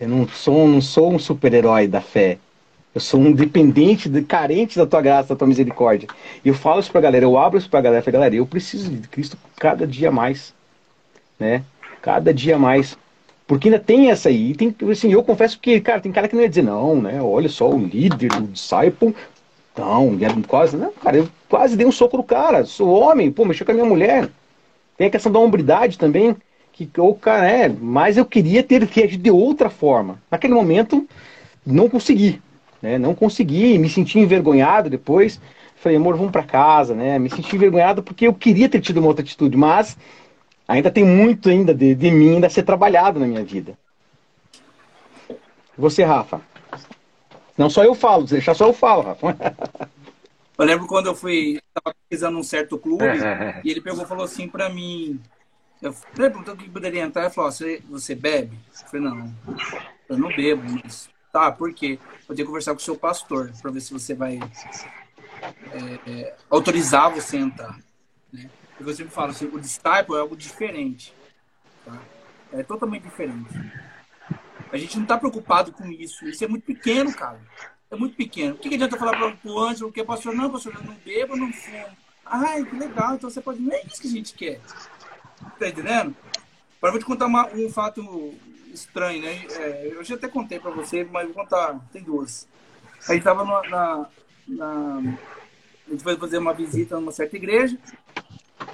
Speaker 8: Eu não sou, não sou um super-herói da fé. Eu sou um dependente, de, carente da tua graça, da tua misericórdia. E eu falo isso pra galera, eu abro isso pra galera, galera, eu preciso de Cristo cada dia mais. Né? Cada dia mais. Porque ainda tem essa aí. Tem, assim, eu confesso que, cara, tem cara que não ia dizer, não, né? Olha só, o líder, o disciple. Não, quase, não, cara, eu quase dei um soco no cara. Sou homem, pô, mexeu com a minha mulher. Tem a questão da hombridade também, que o cara é, mas eu queria ter reagido de outra forma. Naquele momento, não consegui, né? Não consegui, me senti envergonhado depois. Falei, amor, vamos para casa, né? Me senti envergonhado porque eu queria ter tido uma outra atitude, mas ainda tem muito ainda de, de mim ainda a ser trabalhado na minha vida. Você, Rafa? Não só eu falo, deixar só eu falo, Rafa.
Speaker 7: Eu lembro quando eu fui, estava pesquisando um certo clube, *laughs* e ele pegou e falou assim para mim, eu perguntou que poderia entrar, ele falou, você, você bebe? Eu falei, não, eu não bebo, mas tá, por quê? Eu conversar com o seu pastor para ver se você vai é, é, autorizar você a entrar. Né? E você me fala, assim, o disciple é algo diferente. Tá? É totalmente diferente. A gente não está preocupado com isso. Isso é muito pequeno, cara é muito pequeno. O que, que adianta falar para o Ângelo que é pastor? Não, pastor, eu não bebo, não fumo. Ai, que legal, então você pode. Não é isso que a gente quer. Tá entendendo? Agora eu vou te contar uma, um fato estranho, né? É, eu já até contei para você, mas vou contar. Tem duas. A gente estava na, na, na. A gente foi fazer uma visita numa certa igreja.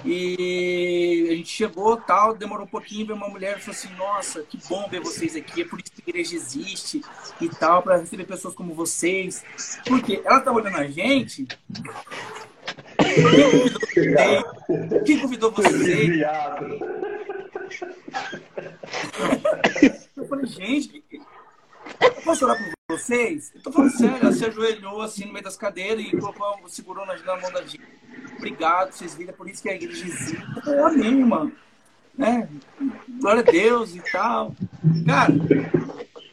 Speaker 7: E a gente chegou, tal, demorou um pouquinho, veio uma mulher e falou assim, nossa, que bom ver vocês aqui, é por isso que a igreja existe e tal, para receber pessoas como vocês. Porque ela tá olhando a gente. Quem convidou vocês? Eu falei, gente, eu posso orar por vocês? Eu tô falando sério, ela se ajoelhou assim no meio das cadeiras e colocou, segurou na mão da gente obrigado, vocês viram, é por isso que a igreja existe. É amém, mano. Né? Glória a Deus e tal. Cara,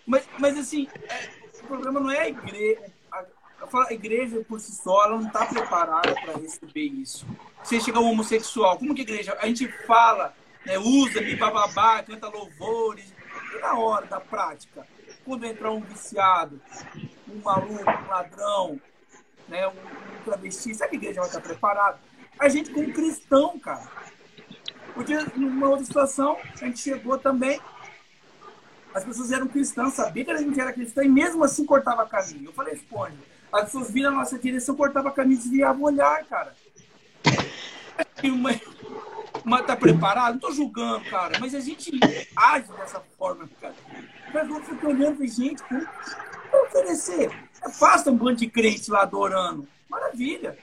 Speaker 7: mas, mas assim, é, o problema não é a igreja. A, a igreja por si só, ela não está preparada para receber isso. Você chega um homossexual, como que a igreja? A gente fala, né, usa-me, bababá, canta louvores. E na hora da prática, quando entrar um viciado, um maluco, um ladrão, né, um, um travesti, que a igreja vai estar preparada? A gente como cristão, cara. Porque numa outra situação, a gente chegou também, as pessoas eram cristãs, sabiam que a gente era cristã e mesmo assim cortava caminho. Eu falei, responde. As pessoas viram a nossa direção, cortava caminho e desviavam o olhar, cara. *laughs* Uma, uma, tá preparado? Não tô julgando, cara, mas a gente age dessa forma, cara. Mas eu fico olhando e gente, como oferecer? Afasta um bando de crentes lá adorando. Maravilha.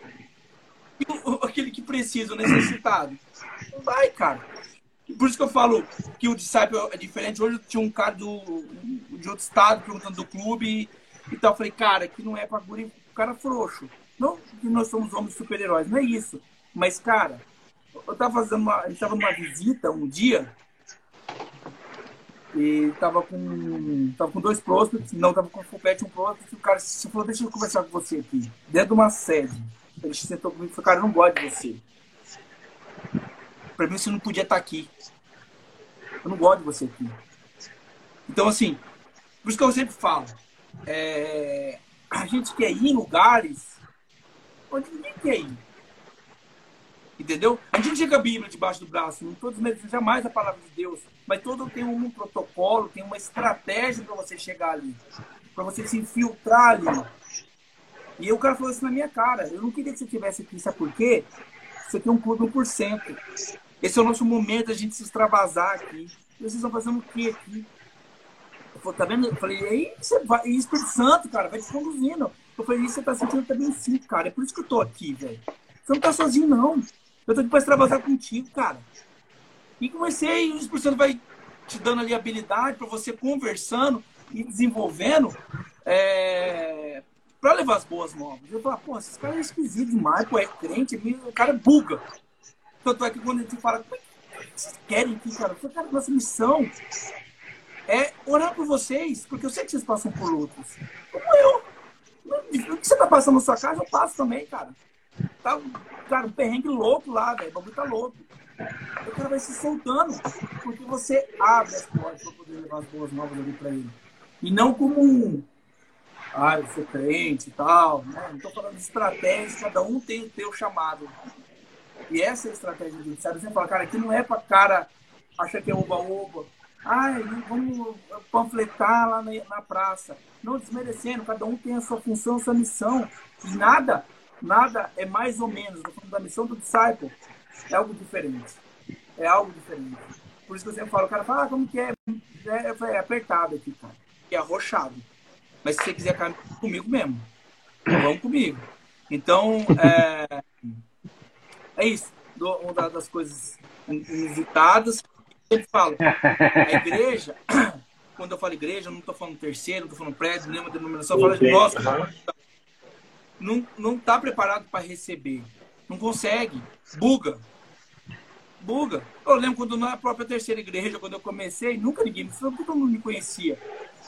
Speaker 7: E aquele que precisa, o necessitado. Não vai, cara. Por isso que eu falo que o disciple é diferente. Hoje tinha um cara do, de outro estado perguntando do clube e tal. Eu falei, cara, que não é pra guri, cara frouxo. Não que nós somos homens super-heróis, não é isso. Mas, cara, eu tava fazendo uma. Gente tava numa visita um dia e tava com, tava com dois prospects, não tava com o pet, um prospect, o cara falou, deixa eu conversar com você aqui, dentro de uma sede. Ele sentou comigo e falou, cara, eu não gosto de você. Para mim, você não podia estar aqui. Eu não gosto de você aqui. Então, assim, por isso que eu sempre falo, é, a gente quer ir em lugares onde ninguém quer ir. Entendeu? A gente chega a Bíblia debaixo do braço, não estou desmerecendo jamais a palavra de Deus, mas todo tem um protocolo, tem uma estratégia para você chegar ali, para você se infiltrar ali. E o cara falou isso na minha cara. Eu não queria que você tivesse aqui, sabe por quê? Isso aqui é um clube 1%. Esse é o nosso momento, a gente se extravasar aqui. E vocês estão fazendo o quê aqui? Eu falei, tá vendo? Eu falei, e aí você vai, e Espírito Santo, cara, vai te conduzindo. Eu falei, isso você tá sentindo também sim, cara. É por isso que eu tô aqui, velho. Você não tá sozinho, não. Eu tô aqui pra extravasar contigo, cara. E comecei, o Espírito Santo vai te dando ali habilidade para você conversando e desenvolvendo é, para levar as boas novas. Eu falo, pô, esses caras é esquisito demais, pô, é crente, o cara buga. Tanto é que quando a gente fala, o que vocês querem aqui, cara? Eu falo, cara, nossa missão é orar por vocês, porque eu sei que vocês passam por lutas. Como eu. O que você tá passando na sua casa, eu passo também, cara. Tá, cara, um perrengue louco lá, velho. O bagulho tá louco. O cara vai se soltando, porque você abre as portas para poder levar as boas novas ali para ele. E não como um, ah, eu sou crente e tal. Né? Não estou falando de estratégia, cada um tem o seu chamado. E essa é a estratégia de sabe? Você fala, cara, aqui não é para cara achar que é oba-oba. Ai, vamos panfletar lá na, na, praça. Não desmerecendo, cada um tem a sua função, a sua missão. E nada, nada é mais ou menos. Da missão do disciple é algo diferente. É algo diferente. Por isso que eu sempre falo, o cara fala, ah, como que é? É, é apertado aqui, cara. É arrochado. Mas se você quiser caminhar comigo mesmo, vamos comigo. Então, é, é isso. Uma das coisas inusitadas. Eu falo, a igreja, *coughs* quando eu falo igreja, eu não estou falando terceiro, não estou falando prédio, nenhuma denominação, eu falo de nós. Não, não está preparado para receber. Não consegue. Buga. Buga. Eu lembro quando na própria terceira igreja, quando eu comecei, nunca ninguém me todo mundo me conhecia.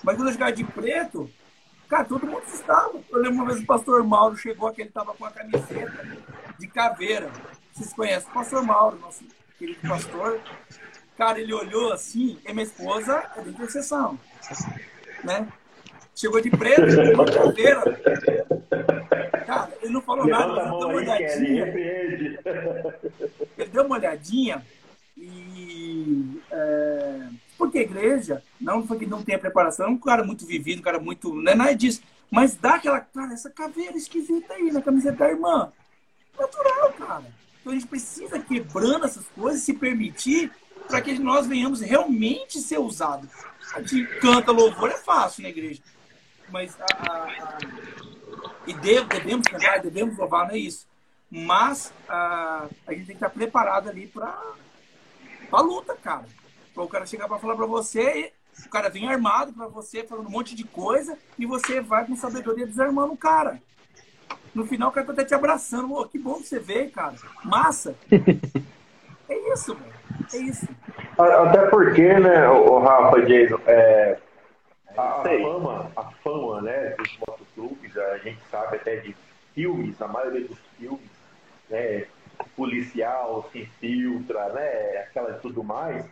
Speaker 7: Mas quando eu chegava de preto, Cara, todo mundo estava. Eu lembro uma vez o pastor Mauro chegou que ele estava com a camiseta de caveira. Vocês conhecem o pastor Mauro, nosso querido pastor. Cara, ele olhou assim, e minha esposa é de intercessão. Né? Chegou de preto, *laughs* de caveira. Cara, ele não falou nada, ele deu uma olhadinha. Ele deu uma olhadinha e. É porque a igreja, não foi que não tenha preparação, é um cara muito vivido, um cara muito. Não é nada disso. Mas dá aquela. Cara, essa caveira esquisita aí na camiseta da irmã. Natural, cara. Então a gente precisa quebrando essas coisas, se permitir, para que nós venhamos realmente ser usados. A gente canta louvor, é fácil na igreja. Mas a, a, a... e devo, devemos cantar, devemos louvar, não é isso. Mas a, a gente tem que estar preparado ali para a luta, cara. O cara chegar para falar para você, o cara vem armado para você, falando um monte de coisa, e você vai com sabedoria desarmando o cara. No final, o cara tá até te abraçando. Oh, que bom que você veio, cara. Massa. *laughs* é isso, mano. É isso.
Speaker 4: Até porque, né, o Rafa, Jason, é, a, fama, a fama, né, dos motoclubes, a gente sabe até de filmes, a maioria dos filmes, né, policial se infiltra, né, aquela tudo mais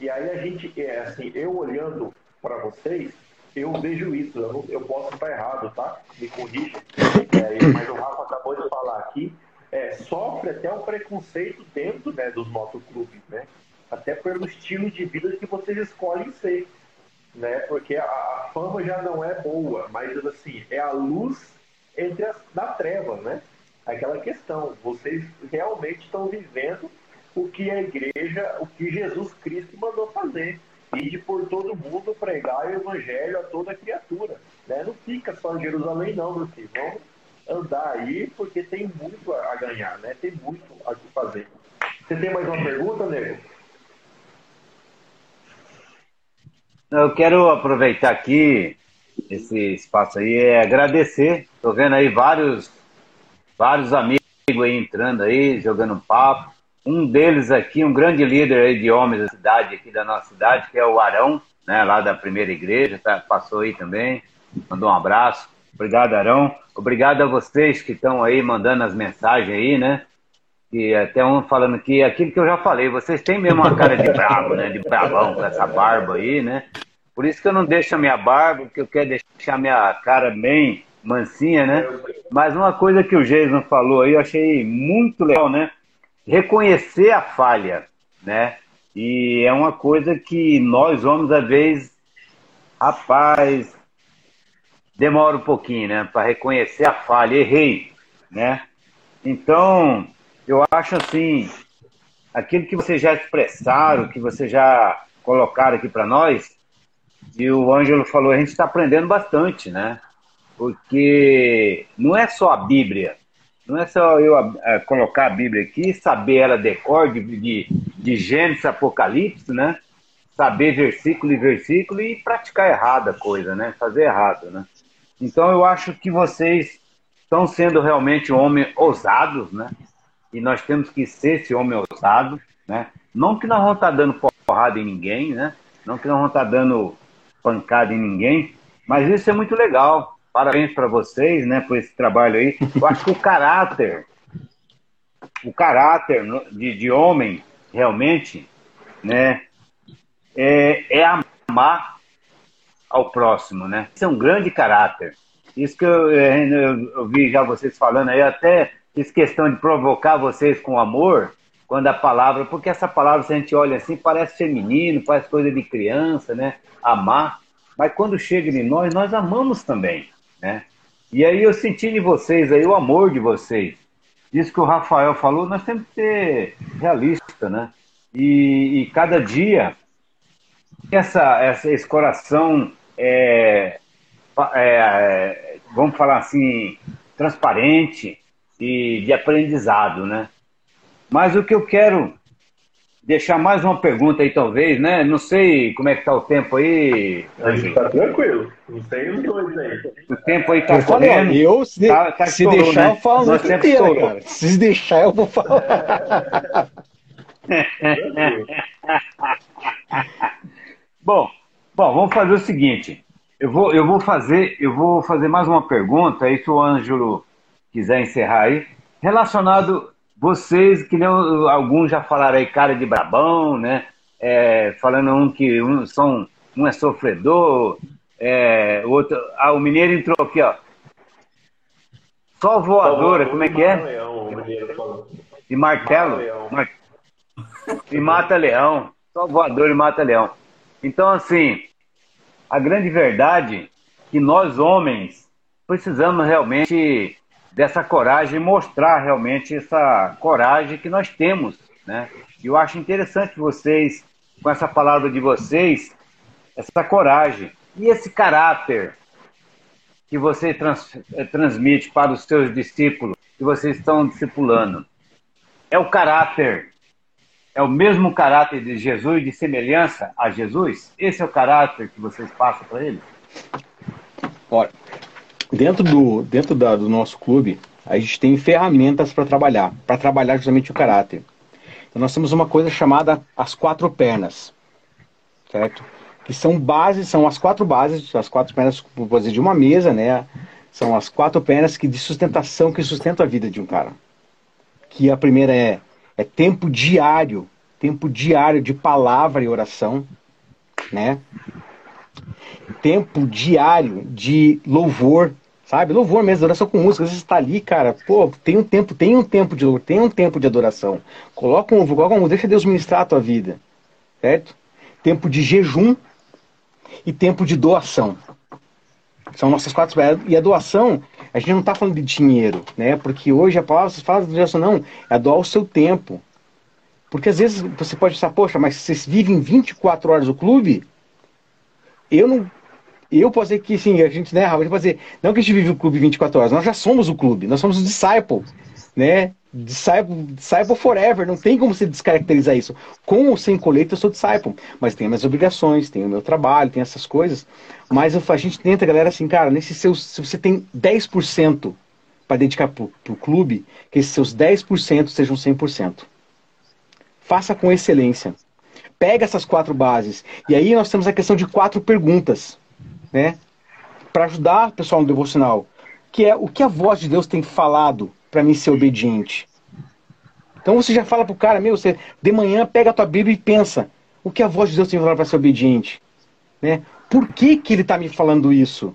Speaker 4: e aí a gente, é, assim, eu olhando para vocês, eu vejo isso. Eu, não, eu posso estar errado, tá? Me corrija. É, mas o Rafa acabou de falar aqui. É, sofre até um preconceito dentro né, dos motoclubes, né? Até pelo estilo de vida que vocês escolhem ser, né? Porque a, a fama já não é boa, mas assim, é a luz entre as da treva, né? Aquela questão, vocês realmente estão vivendo o que a igreja, o que Jesus Cristo mandou fazer. E de por todo mundo pregar o evangelho a toda criatura. Né? Não fica só em Jerusalém, não, meu filho. Vamos andar aí, porque tem muito a ganhar, né? Tem muito a fazer. Você tem mais uma pergunta, nego?
Speaker 6: Eu quero aproveitar aqui esse espaço aí e agradecer. Estou vendo aí vários, vários amigos aí entrando aí, jogando papo. Um deles aqui, um grande líder aí de homens da cidade, aqui da nossa cidade, que é o Arão, né, lá da primeira igreja, tá, passou aí também, mandou um abraço. Obrigado, Arão. Obrigado a vocês que estão aí mandando as mensagens aí, né? Que até um falando que aquilo que eu já falei, vocês têm mesmo uma cara de brabo, né? De bravão com essa barba aí, né? Por isso que eu não deixo a minha barba, porque eu quero deixar a minha cara bem mansinha, né? Mas uma coisa que o Jason falou aí, eu achei muito legal, né? Reconhecer a falha, né? E é uma coisa que nós homens, às vezes, rapaz, demora um pouquinho, né? Para reconhecer a falha, errei, né? Então, eu acho assim, aquilo que vocês já expressaram, que vocês já colocaram aqui para nós, e o Ângelo falou, a gente está aprendendo bastante, né? Porque não é só a Bíblia, não é só eu a, a, colocar a Bíblia aqui, saber ela decor de, de, de Gênesis, Apocalipse, né? Saber versículo e versículo e praticar errado a coisa, né? Fazer errado, né? Então eu acho que vocês estão sendo realmente homens ousados, né? E nós temos que ser esse homem ousado, né? Não que nós vamos estar dando porrada em ninguém, né? Não que nós vamos estar dando pancada em ninguém, mas isso é muito legal. Parabéns para vocês, né, por esse trabalho aí. Eu acho que o caráter, o caráter de, de homem, realmente, né, é, é amar ao próximo, né? Isso é um grande caráter. Isso que eu, é, eu, eu vi já vocês falando aí, até fiz questão de provocar vocês com amor, quando a palavra, porque essa palavra, se a gente olha assim, parece feminino, parece coisa de criança, né? Amar. Mas quando chega em nós, nós amamos também, né? E aí eu senti em vocês aí o amor de vocês. Isso que o Rafael falou, nós temos que ser realista, né? E, e cada dia essa, essa, esse coração é, é, vamos falar assim, transparente e de aprendizado, né? Mas o que eu quero deixar mais uma pergunta aí, talvez, né? Não sei como é que tá o tempo aí.
Speaker 4: A gente tá tranquilo. Não sei os dois aí.
Speaker 6: O tempo aí tá
Speaker 8: eu
Speaker 6: correndo.
Speaker 8: Eu, se,
Speaker 6: tá, tá
Speaker 8: se deixar, né? eu falo noite inteira,
Speaker 6: estourou.
Speaker 8: cara. Se deixar, eu vou falar. *laughs*
Speaker 6: bom, bom, vamos fazer o seguinte. Eu vou, eu vou fazer, eu vou fazer mais uma pergunta aí se o Ângelo quiser encerrar aí, relacionado vocês, que nem alguns já falaram aí, cara de brabão, né? É, falando um que um, são, um é sofredor, é, o outro. Ah, o mineiro entrou aqui, ó. Só voadora, como é que é? E martelo. Mar... E mata leão. Só voador e mata leão. Então, assim, a grande verdade é que nós homens precisamos realmente dessa coragem, mostrar realmente essa coragem que nós temos, né? E eu acho interessante vocês, com essa palavra de vocês, essa coragem e esse caráter que você trans, eh, transmite para os seus discípulos, que vocês estão discipulando. É o caráter, é o mesmo caráter de Jesus, de semelhança a Jesus? Esse é o caráter que vocês passam para ele?
Speaker 8: Olha, dentro do, dentro da, do nosso clube, a gente tem ferramentas para trabalhar, para trabalhar justamente o caráter. Então nós temos uma coisa chamada as quatro pernas, certo? Que são bases, são as quatro bases, as quatro pernas de uma mesa, né? São as quatro pernas que de sustentação que sustentam a vida de um cara. Que a primeira é, é tempo diário, tempo diário de palavra e oração, né? Tempo diário de louvor, sabe? Louvor mesmo, adoração com música. Às vezes está ali, cara, pô, tem um tempo, tem um tempo de tem um tempo de adoração. Coloca um, coloca um, deixa Deus ministrar a tua vida, certo? Tempo de jejum e tempo de doação. São nossas quatro E a doação, a gente não está falando de dinheiro, né? Porque hoje a palavra fala de doação, não, é doar o seu tempo. Porque às vezes você pode pensar, poxa, mas vocês vivem 24 horas no clube? Eu não eu posso dizer que sim, a gente, né, Rafa, pode dizer, não que a gente vive o clube 24 horas, nós já somos o clube, nós somos o disciple, né? Disciple, disciple forever, não tem como se descaracterizar isso. Com ou sem colheita, eu sou disciple, mas tem minhas obrigações, tem o meu trabalho, tem essas coisas. Mas a gente tenta, galera, assim, cara, nesse seu, se você tem 10% para dedicar pro, pro clube, que esses seus 10% sejam 100%. Faça com excelência. Pega essas quatro bases. E aí nós temos a questão de quatro perguntas né? Para ajudar o pessoal no devocional, que é o que a voz de Deus tem falado para mim ser obediente. Então você já fala pro cara, meu, você de manhã pega a tua Bíblia e pensa, o que a voz de Deus tem falar para ser obediente? Né? Por que, que ele está me falando isso?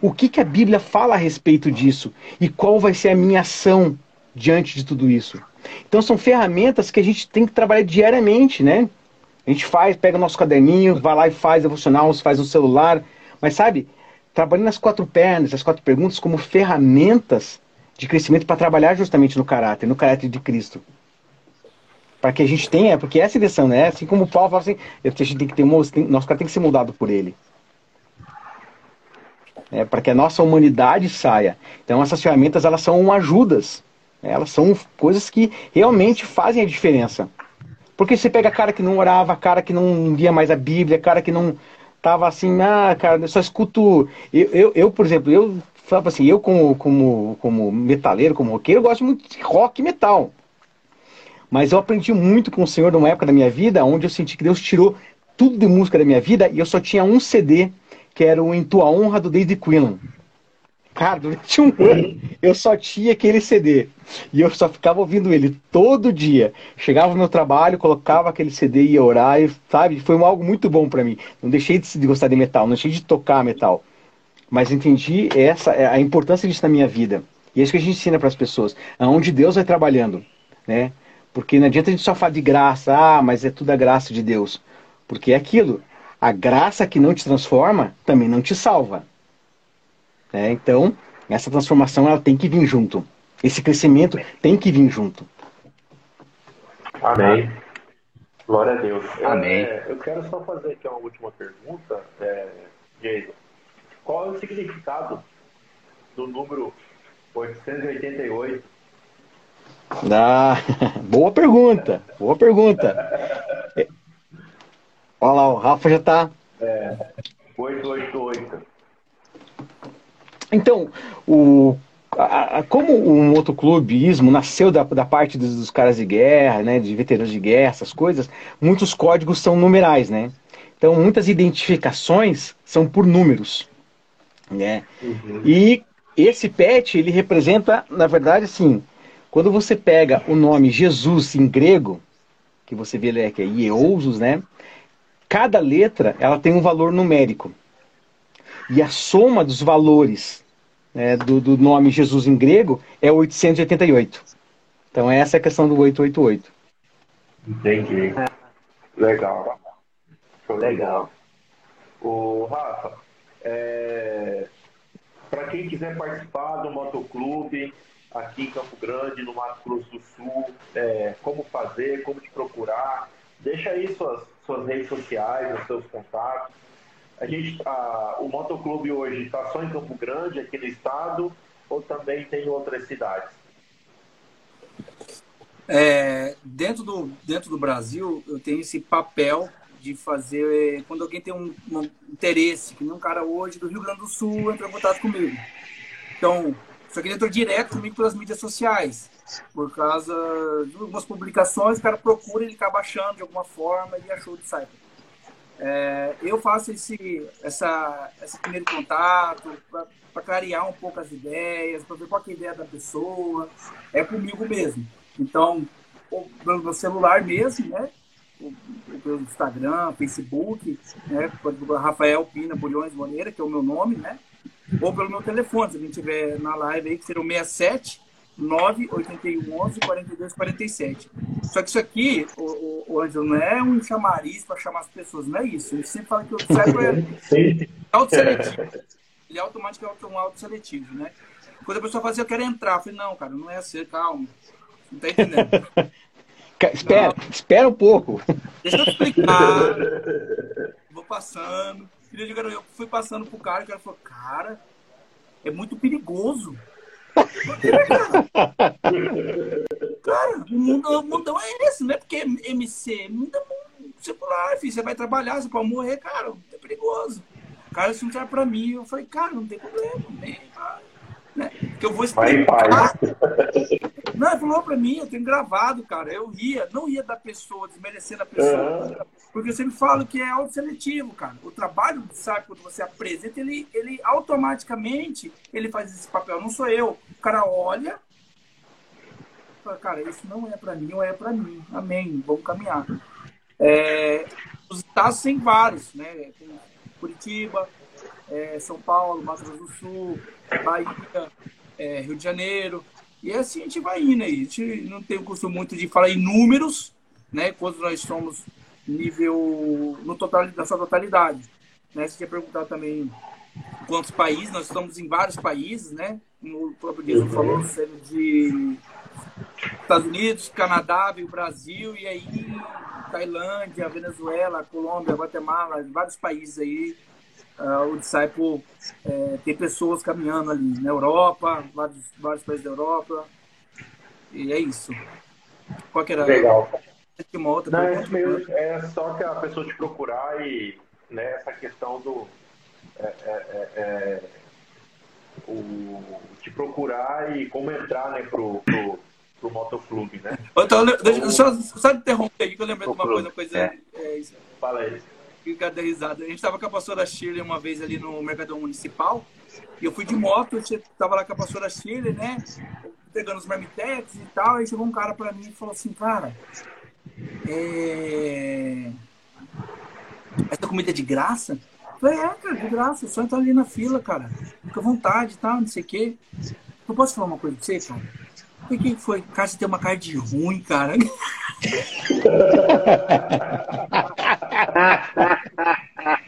Speaker 8: O que, que a Bíblia fala a respeito disso? E qual vai ser a minha ação diante de tudo isso? Então são ferramentas que a gente tem que trabalhar diariamente, né? A gente faz, pega o nosso caderninho, vai lá e faz devocional, faz no celular. Mas sabe, trabalhando nas quatro pernas, as quatro perguntas como ferramentas de crescimento para trabalhar justamente no caráter, no caráter de Cristo. Para que a gente tenha, porque essa lição, né? Assim como o Paulo fala assim, a gente tem que ter um, nosso cara tem que ser mudado por ele. É, para que a nossa humanidade saia. Então essas ferramentas elas são ajudas, elas são coisas que realmente fazem a diferença. Porque você pega cara que não orava, cara que não via mais a Bíblia, cara que não tava assim, ah, cara, eu só escuto. Eu, eu, eu por exemplo, eu falava assim, eu como, como, como metaleiro, como roqueiro, eu gosto muito de rock e metal. Mas eu aprendi muito com o Senhor numa época da minha vida onde eu senti que Deus tirou tudo de música da minha vida e eu só tinha um CD, que era o Em Tua Honra do David Quillan. Cara, durante um *laughs* ano eu só tinha aquele CD. E eu só ficava ouvindo ele todo dia. Chegava no meu trabalho, colocava aquele CD e ia orar, sabe? Foi algo muito bom para mim. Não deixei de gostar de metal, não deixei de tocar metal. Mas entendi essa a importância disso na minha vida. E é isso que a gente ensina para as pessoas. Aonde Deus vai trabalhando, né? Porque não adianta a gente só falar de graça, ah, mas é tudo a graça de Deus. Porque é aquilo. A graça que não te transforma também não te salva. Né? Então, essa transformação ela tem que vir junto. Esse crescimento tem que vir junto.
Speaker 4: Amém. Glória a Deus.
Speaker 6: Amém.
Speaker 4: É, eu quero só fazer aqui uma última pergunta, é, Jason. Qual é o significado do número 888?
Speaker 8: Ah, *laughs* boa pergunta, boa pergunta. *laughs* Olha lá, o Rafa já está.
Speaker 4: É, 888.
Speaker 8: Então, o, a, a, como o motoclubismo nasceu da, da parte dos, dos, caras de guerra, né, de veteranos de guerra, essas coisas, muitos códigos são numerais, né? Então, muitas identificações são por números, né? Uhum. E esse pet, ele representa, na verdade, assim, quando você pega o nome Jesus em grego, que você vê ele que é Ieusos, né? Cada letra, ela tem um valor numérico. E a soma dos valores né, do, do, nome Jesus em grego é 888. Então essa é a questão do 888.
Speaker 4: Entendi. Legal. Legal. O Rafa, é... para quem quiser participar do motoclube aqui em Campo Grande, no Mato Grosso do Sul, é... como fazer, como te procurar, deixa aí suas, suas redes sociais, os seus contatos a gente, a, o motoclube hoje está só em Campo Grande, aqui no estado, ou também tem outras cidades?
Speaker 7: É, dentro, do, dentro do Brasil, eu tenho esse papel de fazer. Quando alguém tem um, um interesse, que nem um cara hoje do Rio Grande do Sul entra em contato comigo. Então, só que ele entrou direto comigo pelas mídias sociais. Por causa de algumas publicações, o cara procura, ele acaba achando de alguma forma e achou de sair. É, eu faço esse, essa, esse primeiro contato para clarear um pouco as ideias, para ver qual é a ideia da pessoa. É comigo mesmo. Então, pelo celular mesmo, né? Pelo Instagram, Facebook, né? Rafael Pina Bulhões Moneira, que é o meu nome, né? Ou pelo meu telefone, se a gente tiver na live aí, que será o 67 98111 4247. Só que isso aqui, o, o, não é um chamariz para chamar as pessoas, não é isso. Ele sempre fala que o cérebro é *laughs* autoseletivo. Ele é automaticamente um autoseletivo, né? Quando a pessoa fala assim, eu quero entrar, eu falei, não, cara, não é assim, calma. Não tá entendendo. *laughs*
Speaker 8: espera, não. espera um pouco.
Speaker 7: Deixa eu te explicar. Vou passando. Eu fui passando pro cara, o cara falou, cara, é muito perigoso. Cara, o mundo, o mundão é esse, não é porque MC, mundo é secular, filho. Você vai trabalhar, você pode morrer, cara, é perigoso. Cara, isso não pra mim. Eu falei, cara, não tem problema, cara. Né? Que eu vou explicar. Não, ele falou pra mim, eu tenho gravado, cara. Eu ria, não ria da pessoa, desmerecendo a pessoa. Porque eu sempre falo que é autoseletivo, cara. O trabalho, sabe, quando você apresenta, ele, ele automaticamente ele faz esse papel. Não sou eu. O cara olha, fala, cara, isso não é para mim ou é para mim. Amém, vamos caminhar. É, os estados têm vários, né? Tem Curitiba, é, São Paulo, Mato Grosso do Sul, Bahia, é, Rio de Janeiro. E assim a gente vai indo aí. A gente não tem o costume muito de falar em números, né? Quando nós somos nível no total, na sua totalidade. Né? Você quer perguntar também quantos países, nós estamos em vários países, né? O próprio Dias falou, sendo de Estados Unidos, Canadá, o Brasil, e aí Tailândia, Venezuela, Colômbia, Guatemala, vários países aí. Uh, o Disciple é, tem pessoas caminhando ali na Europa, vários, vários países da Europa. E é isso. Qual que era?
Speaker 4: Legal.
Speaker 7: Uma outra
Speaker 4: Não, é, é só que a pessoa te procurar e né, essa questão do. É, é, é, é, o, te procurar e como entrar né, pro, pro, pro motoclube, né?
Speaker 7: Então, deixa, deixa eu só interromper aqui que eu lembrei de uma coisa, coisa
Speaker 6: É.
Speaker 7: é, isso,
Speaker 4: Fala aí.
Speaker 7: Quero dar risada. A gente estava com a pastora Shirley uma vez ali no Mercadão Municipal e eu fui de moto, eu estava lá com a pastora Shirley, né? Pegando os marmitex e tal, aí chegou um cara para mim e falou assim, cara, é... essa comida é de graça? Eu falei, é, cara, de graça, só entrar ali na fila, cara. Fica à vontade e tal, não sei o quê. Eu posso falar uma coisa pra você, cara? O que foi? Cara, você tem uma cara de ruim, cara. *laughs*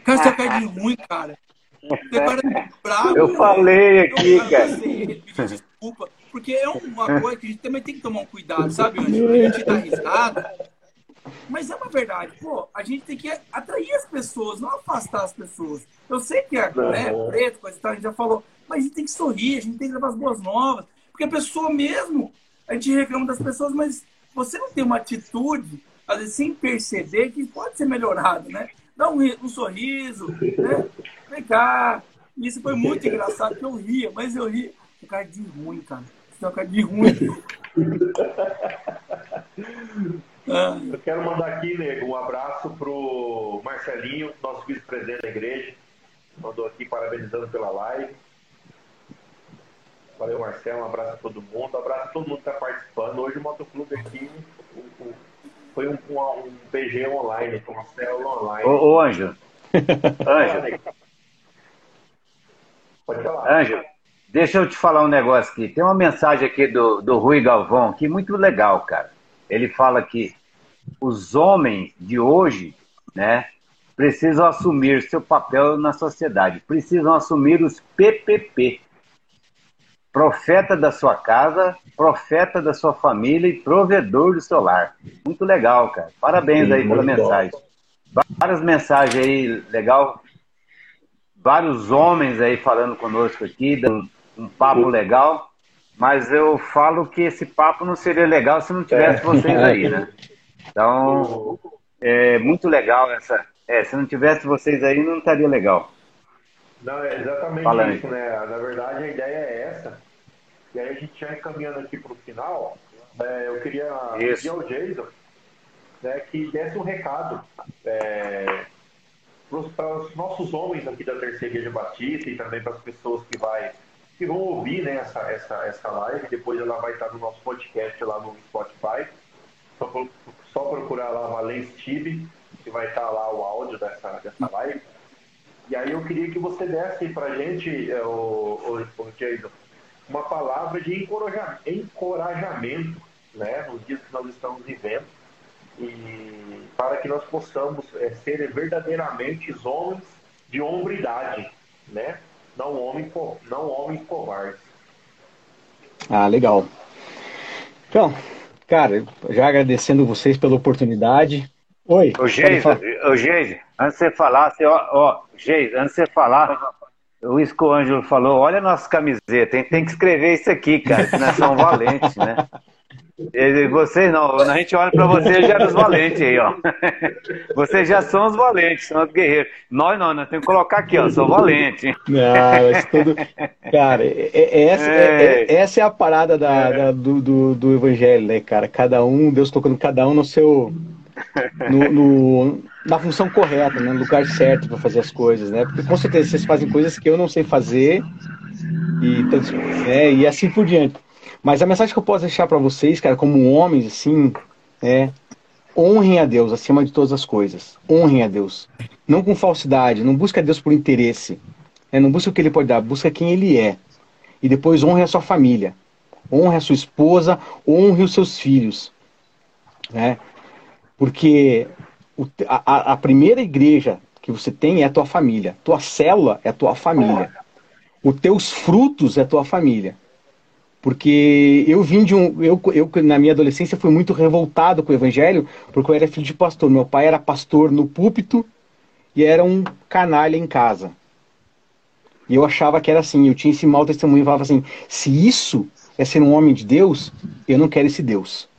Speaker 7: Cara, você tem uma cara de ruim, cara. Você cara bravo.
Speaker 6: Eu falei aqui,
Speaker 7: Eu
Speaker 6: cara.
Speaker 7: pediu desculpa. Porque é uma coisa que a gente também tem que tomar um cuidado, sabe? A gente dá risada. Mas é uma verdade, pô, a gente tem que atrair as pessoas, não afastar as pessoas. Eu sei que é né, preto, coisa e tal, a gente já falou, mas a gente tem que sorrir, a gente tem que levar as boas novas. Porque a pessoa mesmo, a gente reclama das pessoas, mas você não tem uma atitude, às vezes sem perceber, que pode ser melhorado, né? Dá um, um sorriso, né? Vem cá. Isso foi muito engraçado, que eu ria, mas eu ria. Tem cara de ruim, cara. Você tem uma cara de ruim. *laughs* Ah,
Speaker 4: Eu quero mandar aqui, nego, um abraço pro Marcelinho, nosso vice-presidente da igreja. Mandou aqui parabenizando pela live. Valeu, Marcelo. Um abraço a todo mundo. Um abraço a todo mundo que está participando. Hoje o Motoclube aqui o- o- foi um, um, um PG online, foi uma célula online.
Speaker 6: Ô, ô Anjo, Anjo. *laughs*
Speaker 4: Pode falar.
Speaker 6: Anjo, deixa eu te falar um negócio aqui. Tem uma mensagem aqui do, do Rui Galvão, que é muito legal, cara. Ele fala que os homens de hoje, né, precisam assumir seu papel na sociedade, precisam assumir os PPP. Profeta da sua casa, profeta da sua família e provedor do seu lar. Muito legal, cara. Parabéns aí pela
Speaker 4: muito bom.
Speaker 6: mensagem. Várias mensagens aí, legal. Vários homens aí falando conosco aqui, dando um papo legal. Mas eu falo que esse papo não seria legal se não tivesse
Speaker 4: É.
Speaker 6: vocês aí, *laughs* né? Então, é muito legal essa. É, se não tivesse vocês aí, não estaria legal.
Speaker 4: Não, é exatamente isso, né? Na verdade, a ideia é essa. E aí a gente já encaminhando aqui para o final, é, eu queria pedir ao Jason né, que desse um recado é, para os nossos homens aqui da Terceira Igreja Batista e também para as pessoas que, vai, que vão ouvir né, essa, essa, essa live. Depois ela vai estar no nosso podcast lá no Spotify. Só, só procurar lá Valence TV, que vai estar lá o áudio dessa, dessa live. E aí eu queria que você desse para gente, é, o, o, o Jason, uma palavra de encoraja- encorajamento né, nos dias que nós estamos vivendo e para que nós possamos é, ser verdadeiramente homens de hombridade, né? Não homens, não homens covardes.
Speaker 8: Ah, legal. Então, cara, já agradecendo vocês pela oportunidade. Oi,
Speaker 6: Ô, Geise, ô, Geise, antes de você falar, você, ó, ó, Geise, antes de você falar, o isso que o Ângelo falou, olha a nossa camiseta, hein? tem que escrever isso aqui, cara, que nós somos valentes, né? Vocês não, quando a gente olha pra vocês, já é os valentes aí, ó. *laughs* Vocês já são os valentes, são os guerreiros. Nós não, nós temos que colocar aqui, ó, sou valente.
Speaker 8: Não, mas tudo. Cara, é- é- essa, é, é- essa é a parada da, da- do, do, do evangelho, né, cara? Cada um, Deus colocando cada um no seu. No, no- na função correta, né? no lugar certo para fazer as coisas, né? Porque com certeza vocês fazem coisas que eu não sei fazer e, né, e assim por diante. Mas a mensagem que eu posso deixar para vocês, cara, como homens, assim, é honrem a Deus acima de todas as coisas. Honrem a Deus. Não com falsidade, não busque a Deus por interesse. Né? Não busque o que Ele pode dar, busca quem Ele é. E depois honre a sua família. Honre a sua esposa, honre os seus filhos. Né? Porque a, a primeira igreja que você tem é a tua família. Tua célula é a tua família. Os teus frutos é a tua família. Porque eu vim de um. Eu, eu, na minha adolescência, fui muito revoltado com o evangelho, porque eu era filho de pastor. Meu pai era pastor no púlpito e era um canalha em casa. E eu achava que era assim. Eu tinha esse mau testemunho e falava assim: se isso é ser um homem de Deus, eu não quero esse Deus.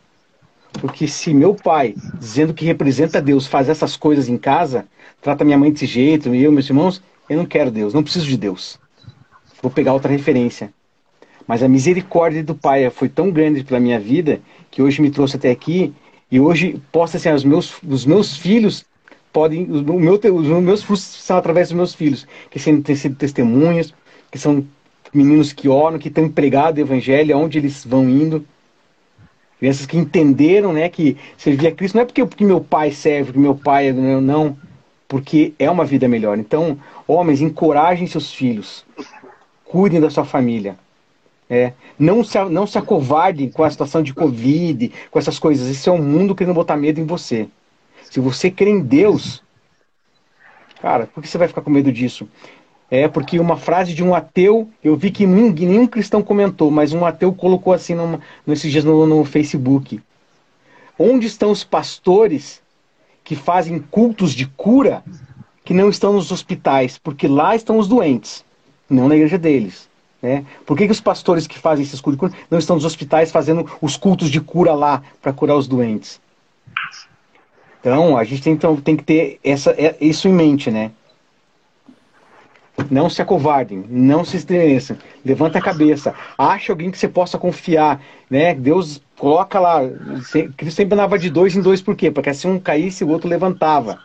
Speaker 8: Porque se meu pai, dizendo que representa Deus, faz essas coisas em casa, trata minha mãe desse jeito, eu, meus irmãos, eu não quero Deus, não preciso de Deus. Vou pegar outra referência. Mas a misericórdia do Pai foi tão grande pela minha vida que hoje me trouxe até aqui e hoje posso assim, os meus, os meus filhos podem, o meu, os meus frutos são através dos meus filhos, que têm sido testemunhas, que são meninos que oram, que estão empregados o evangelho, aonde eles vão indo. Crianças que entenderam, né, que servir a Cristo não é porque, porque meu pai serve, porque meu pai não, porque é uma vida melhor. Então, homens, encorajem seus filhos, cuidem da sua família, é, não, se, não se acovardem com a situação de Covid, com essas coisas. Esse é um mundo querendo botar medo em você. Se você crê em Deus, cara, por que você vai ficar com medo disso? É porque uma frase de um ateu, eu vi que nenhum, nenhum cristão comentou, mas um ateu colocou assim numa, nesses dias no, no Facebook. Onde estão os pastores que fazem cultos de cura que não estão nos hospitais? Porque lá estão os doentes, não na igreja deles. Né? Por que, que os pastores que fazem esses cultos de cura não estão nos hospitais fazendo os cultos de cura lá para curar os doentes? Então, a gente tem, então, tem que ter essa, é, isso em mente, né? Não se acovardem, não se estremeçam, levanta a cabeça, acha alguém que você possa confiar, né? Deus coloca lá, Cristo sempre andava de dois em dois, por quê? Porque assim um caísse, o outro levantava.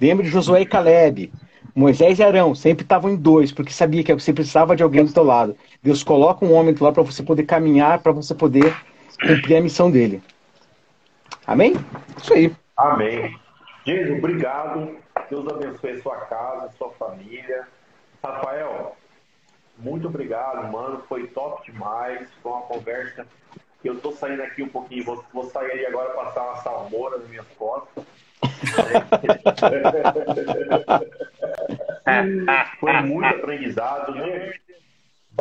Speaker 8: Lembra de Josué e Caleb, Moisés e Arão sempre estavam em dois, porque sabia que você precisava de alguém do seu lado. Deus coloca um homem do lado para você poder caminhar, para você poder cumprir a missão dele. Amém? Isso aí.
Speaker 4: Amém. Jesus, obrigado. Deus abençoe sua casa, sua família. Rafael, muito obrigado, mano. Foi top demais. Foi uma conversa eu tô saindo aqui um pouquinho. Vou, vou sair aí agora passar uma salmoura nas minhas costas. *laughs* Foi muito aprendizado, né?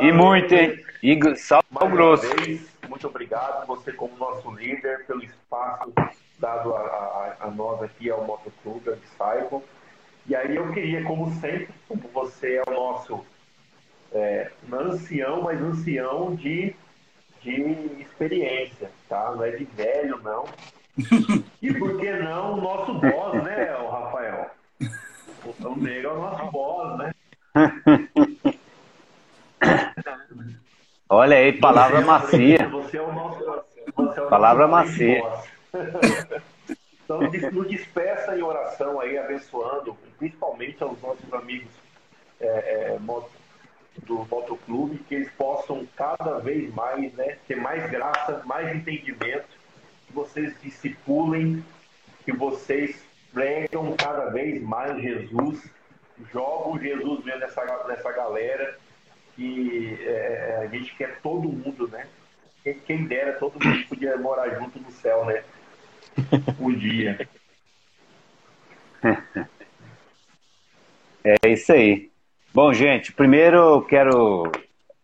Speaker 6: E muito, hein? E sal grosso.
Speaker 4: Vez, muito obrigado, você como nosso líder, pelo espaço dado a, a, a nós aqui ao Motoclube, a Disciple. E aí eu queria, como sempre, como você é o nosso é, ancião, mas ancião de, de experiência, tá? Não é de velho, não. *laughs* E por que não o nosso boss, né, o Rafael? O Negro é o nosso boss, né?
Speaker 6: Olha aí, palavra macia.
Speaker 4: Você é o nosso, você é o
Speaker 6: palavra
Speaker 4: nosso
Speaker 6: macia. *laughs*
Speaker 4: Então, nos despeça em oração aí, abençoando, principalmente aos nossos amigos é, é, do Motoclube, que eles possam cada vez mais né, ter mais graça, mais entendimento que vocês discipulem, que vocês pregam cada vez mais Jesus, jogam Jesus mesmo nessa, nessa galera, que é, a gente quer todo mundo, né? Quem, quem dera, todo mundo podia morar junto no céu, né? *laughs* Um dia. *laughs*
Speaker 6: É isso aí. Bom, gente, primeiro quero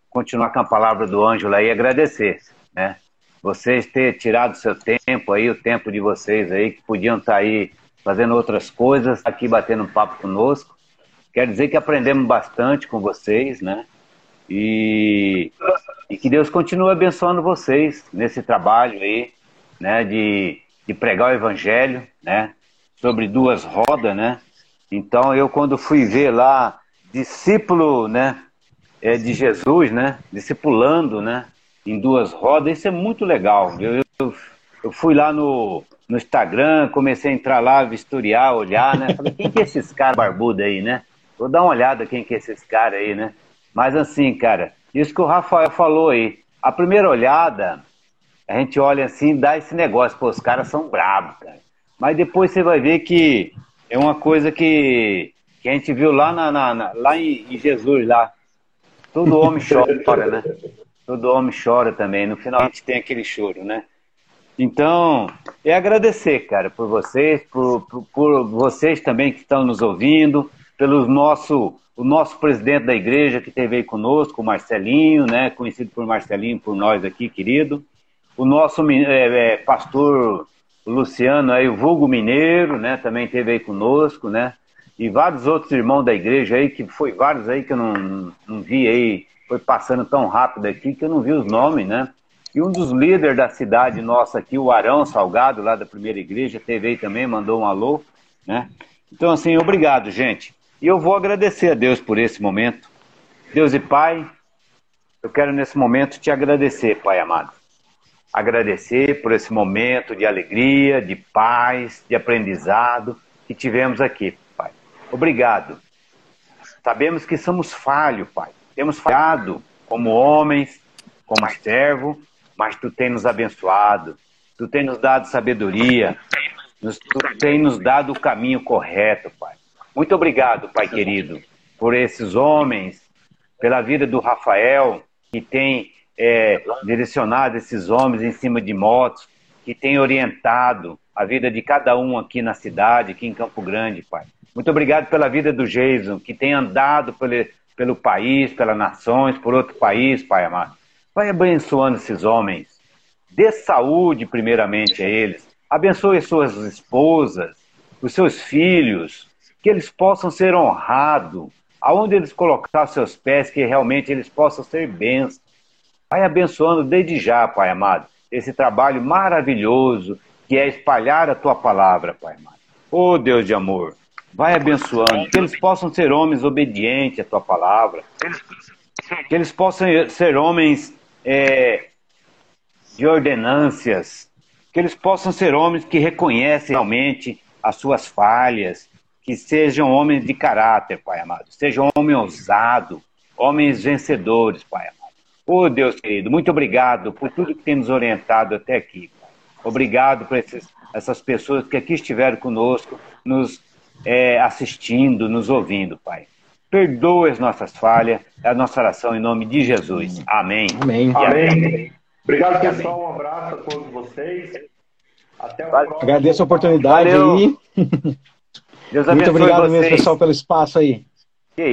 Speaker 6: continuar com a palavra do Ângelo aí e agradecer, né? vocês ter tirado seu tempo aí, o tempo de vocês aí, que podiam estar aí fazendo outras coisas, aqui batendo um papo conosco. Quero dizer que aprendemos bastante com vocês, né? E, e que Deus continue abençoando vocês nesse trabalho aí, né? De, de pregar o evangelho, né? Sobre duas rodas, né? Então eu quando fui ver lá discípulo, né? É, de Jesus, né? Discipulando, né? em duas rodas, isso é muito legal. Eu, eu, eu, fui lá no, no Instagram, comecei a entrar lá, vistoriar, olhar, né? Falei, quem que é esses caras barbudos aí, né? Vou dar uma olhada quem que é esses caras aí, né? Mas assim, cara, isso que o Rafael falou aí, a primeira olhada, a gente olha assim, dá esse negócio, pô, os caras são bravos, cara. Mas depois você vai ver que é uma coisa que, que a gente viu lá, na, na, na lá em, em Jesus, lá. Todo homem *laughs* chora, né? Todo homem chora também. No final a gente tem aquele choro, né? Então, é agradecer, cara, por vocês, por, por, por vocês também que estão nos ouvindo, pelo nosso, o nosso presidente da igreja que esteve aí conosco, o Marcelinho, né, conhecido por Marcelinho por nós aqui, querido. O nosso é, é, pastor Luciano, aí, o vulgo mineiro, né, também esteve aí conosco, né, e vários outros irmãos da igreja aí, que foi vários aí que eu não, não vi aí, foi passando tão rápido aqui que eu não vi os nomes, né. E um dos líderes da cidade nossa aqui, o Arão Salgado, lá da primeira igreja, teve aí também, mandou um alô, né. Então, assim, obrigado, gente. E eu vou agradecer a Deus por esse momento. Deus e Pai, eu quero nesse momento te agradecer, Pai amado. Agradecer por esse momento de alegria, de paz, de aprendizado que tivemos aqui, Pai. Obrigado. Sabemos que somos falhos, Pai. Temos falhado como homens, como servo, mas Tu tem nos abençoado. Tu tem nos dado sabedoria. Tu tem nos dado o caminho correto, Pai. Muito obrigado, Pai querido, por esses homens, pela vida do Rafael, que tem é, direcionado esses homens em cima de motos, que tem orientado a vida de cada um aqui na cidade, aqui em Campo Grande, Pai. Muito obrigado pela vida do Jason, que tem andado pelo, pelo país, pelas nações, por outro país, Pai amado. Vai abençoando esses homens. Dê saúde, primeiramente, a eles. Abençoe suas esposas, os seus filhos, que eles possam ser honrados, aonde eles colocar seus pés, que realmente eles possam ser bênçãos. Vai abençoando desde já, Pai amado, esse trabalho maravilhoso que é espalhar a tua palavra, Pai amado. Oh Deus de amor, vai abençoando, que eles possam ser homens obedientes à tua palavra, que eles possam ser homens é, de ordenâncias, que eles possam ser homens que reconhecem realmente as suas falhas, que sejam homens de caráter, Pai amado. Sejam homens ousados, homens vencedores, Pai amado. Oh, Deus querido, muito obrigado por tudo que tem nos orientado até aqui. Obrigado por esses, essas pessoas que aqui estiveram conosco, nos é, assistindo, nos ouvindo, Pai. Perdoe as nossas falhas, é a nossa oração em nome de Jesus. Amém.
Speaker 8: Amém.
Speaker 4: Amém. amém. Obrigado, pessoal. Um abraço a todos vocês. Até o próximo.
Speaker 8: Agradeço a oportunidade
Speaker 6: Valeu.
Speaker 8: aí.
Speaker 6: Deus
Speaker 8: Muito
Speaker 6: abençoe
Speaker 8: obrigado
Speaker 6: vocês.
Speaker 8: mesmo, pessoal, pelo espaço aí.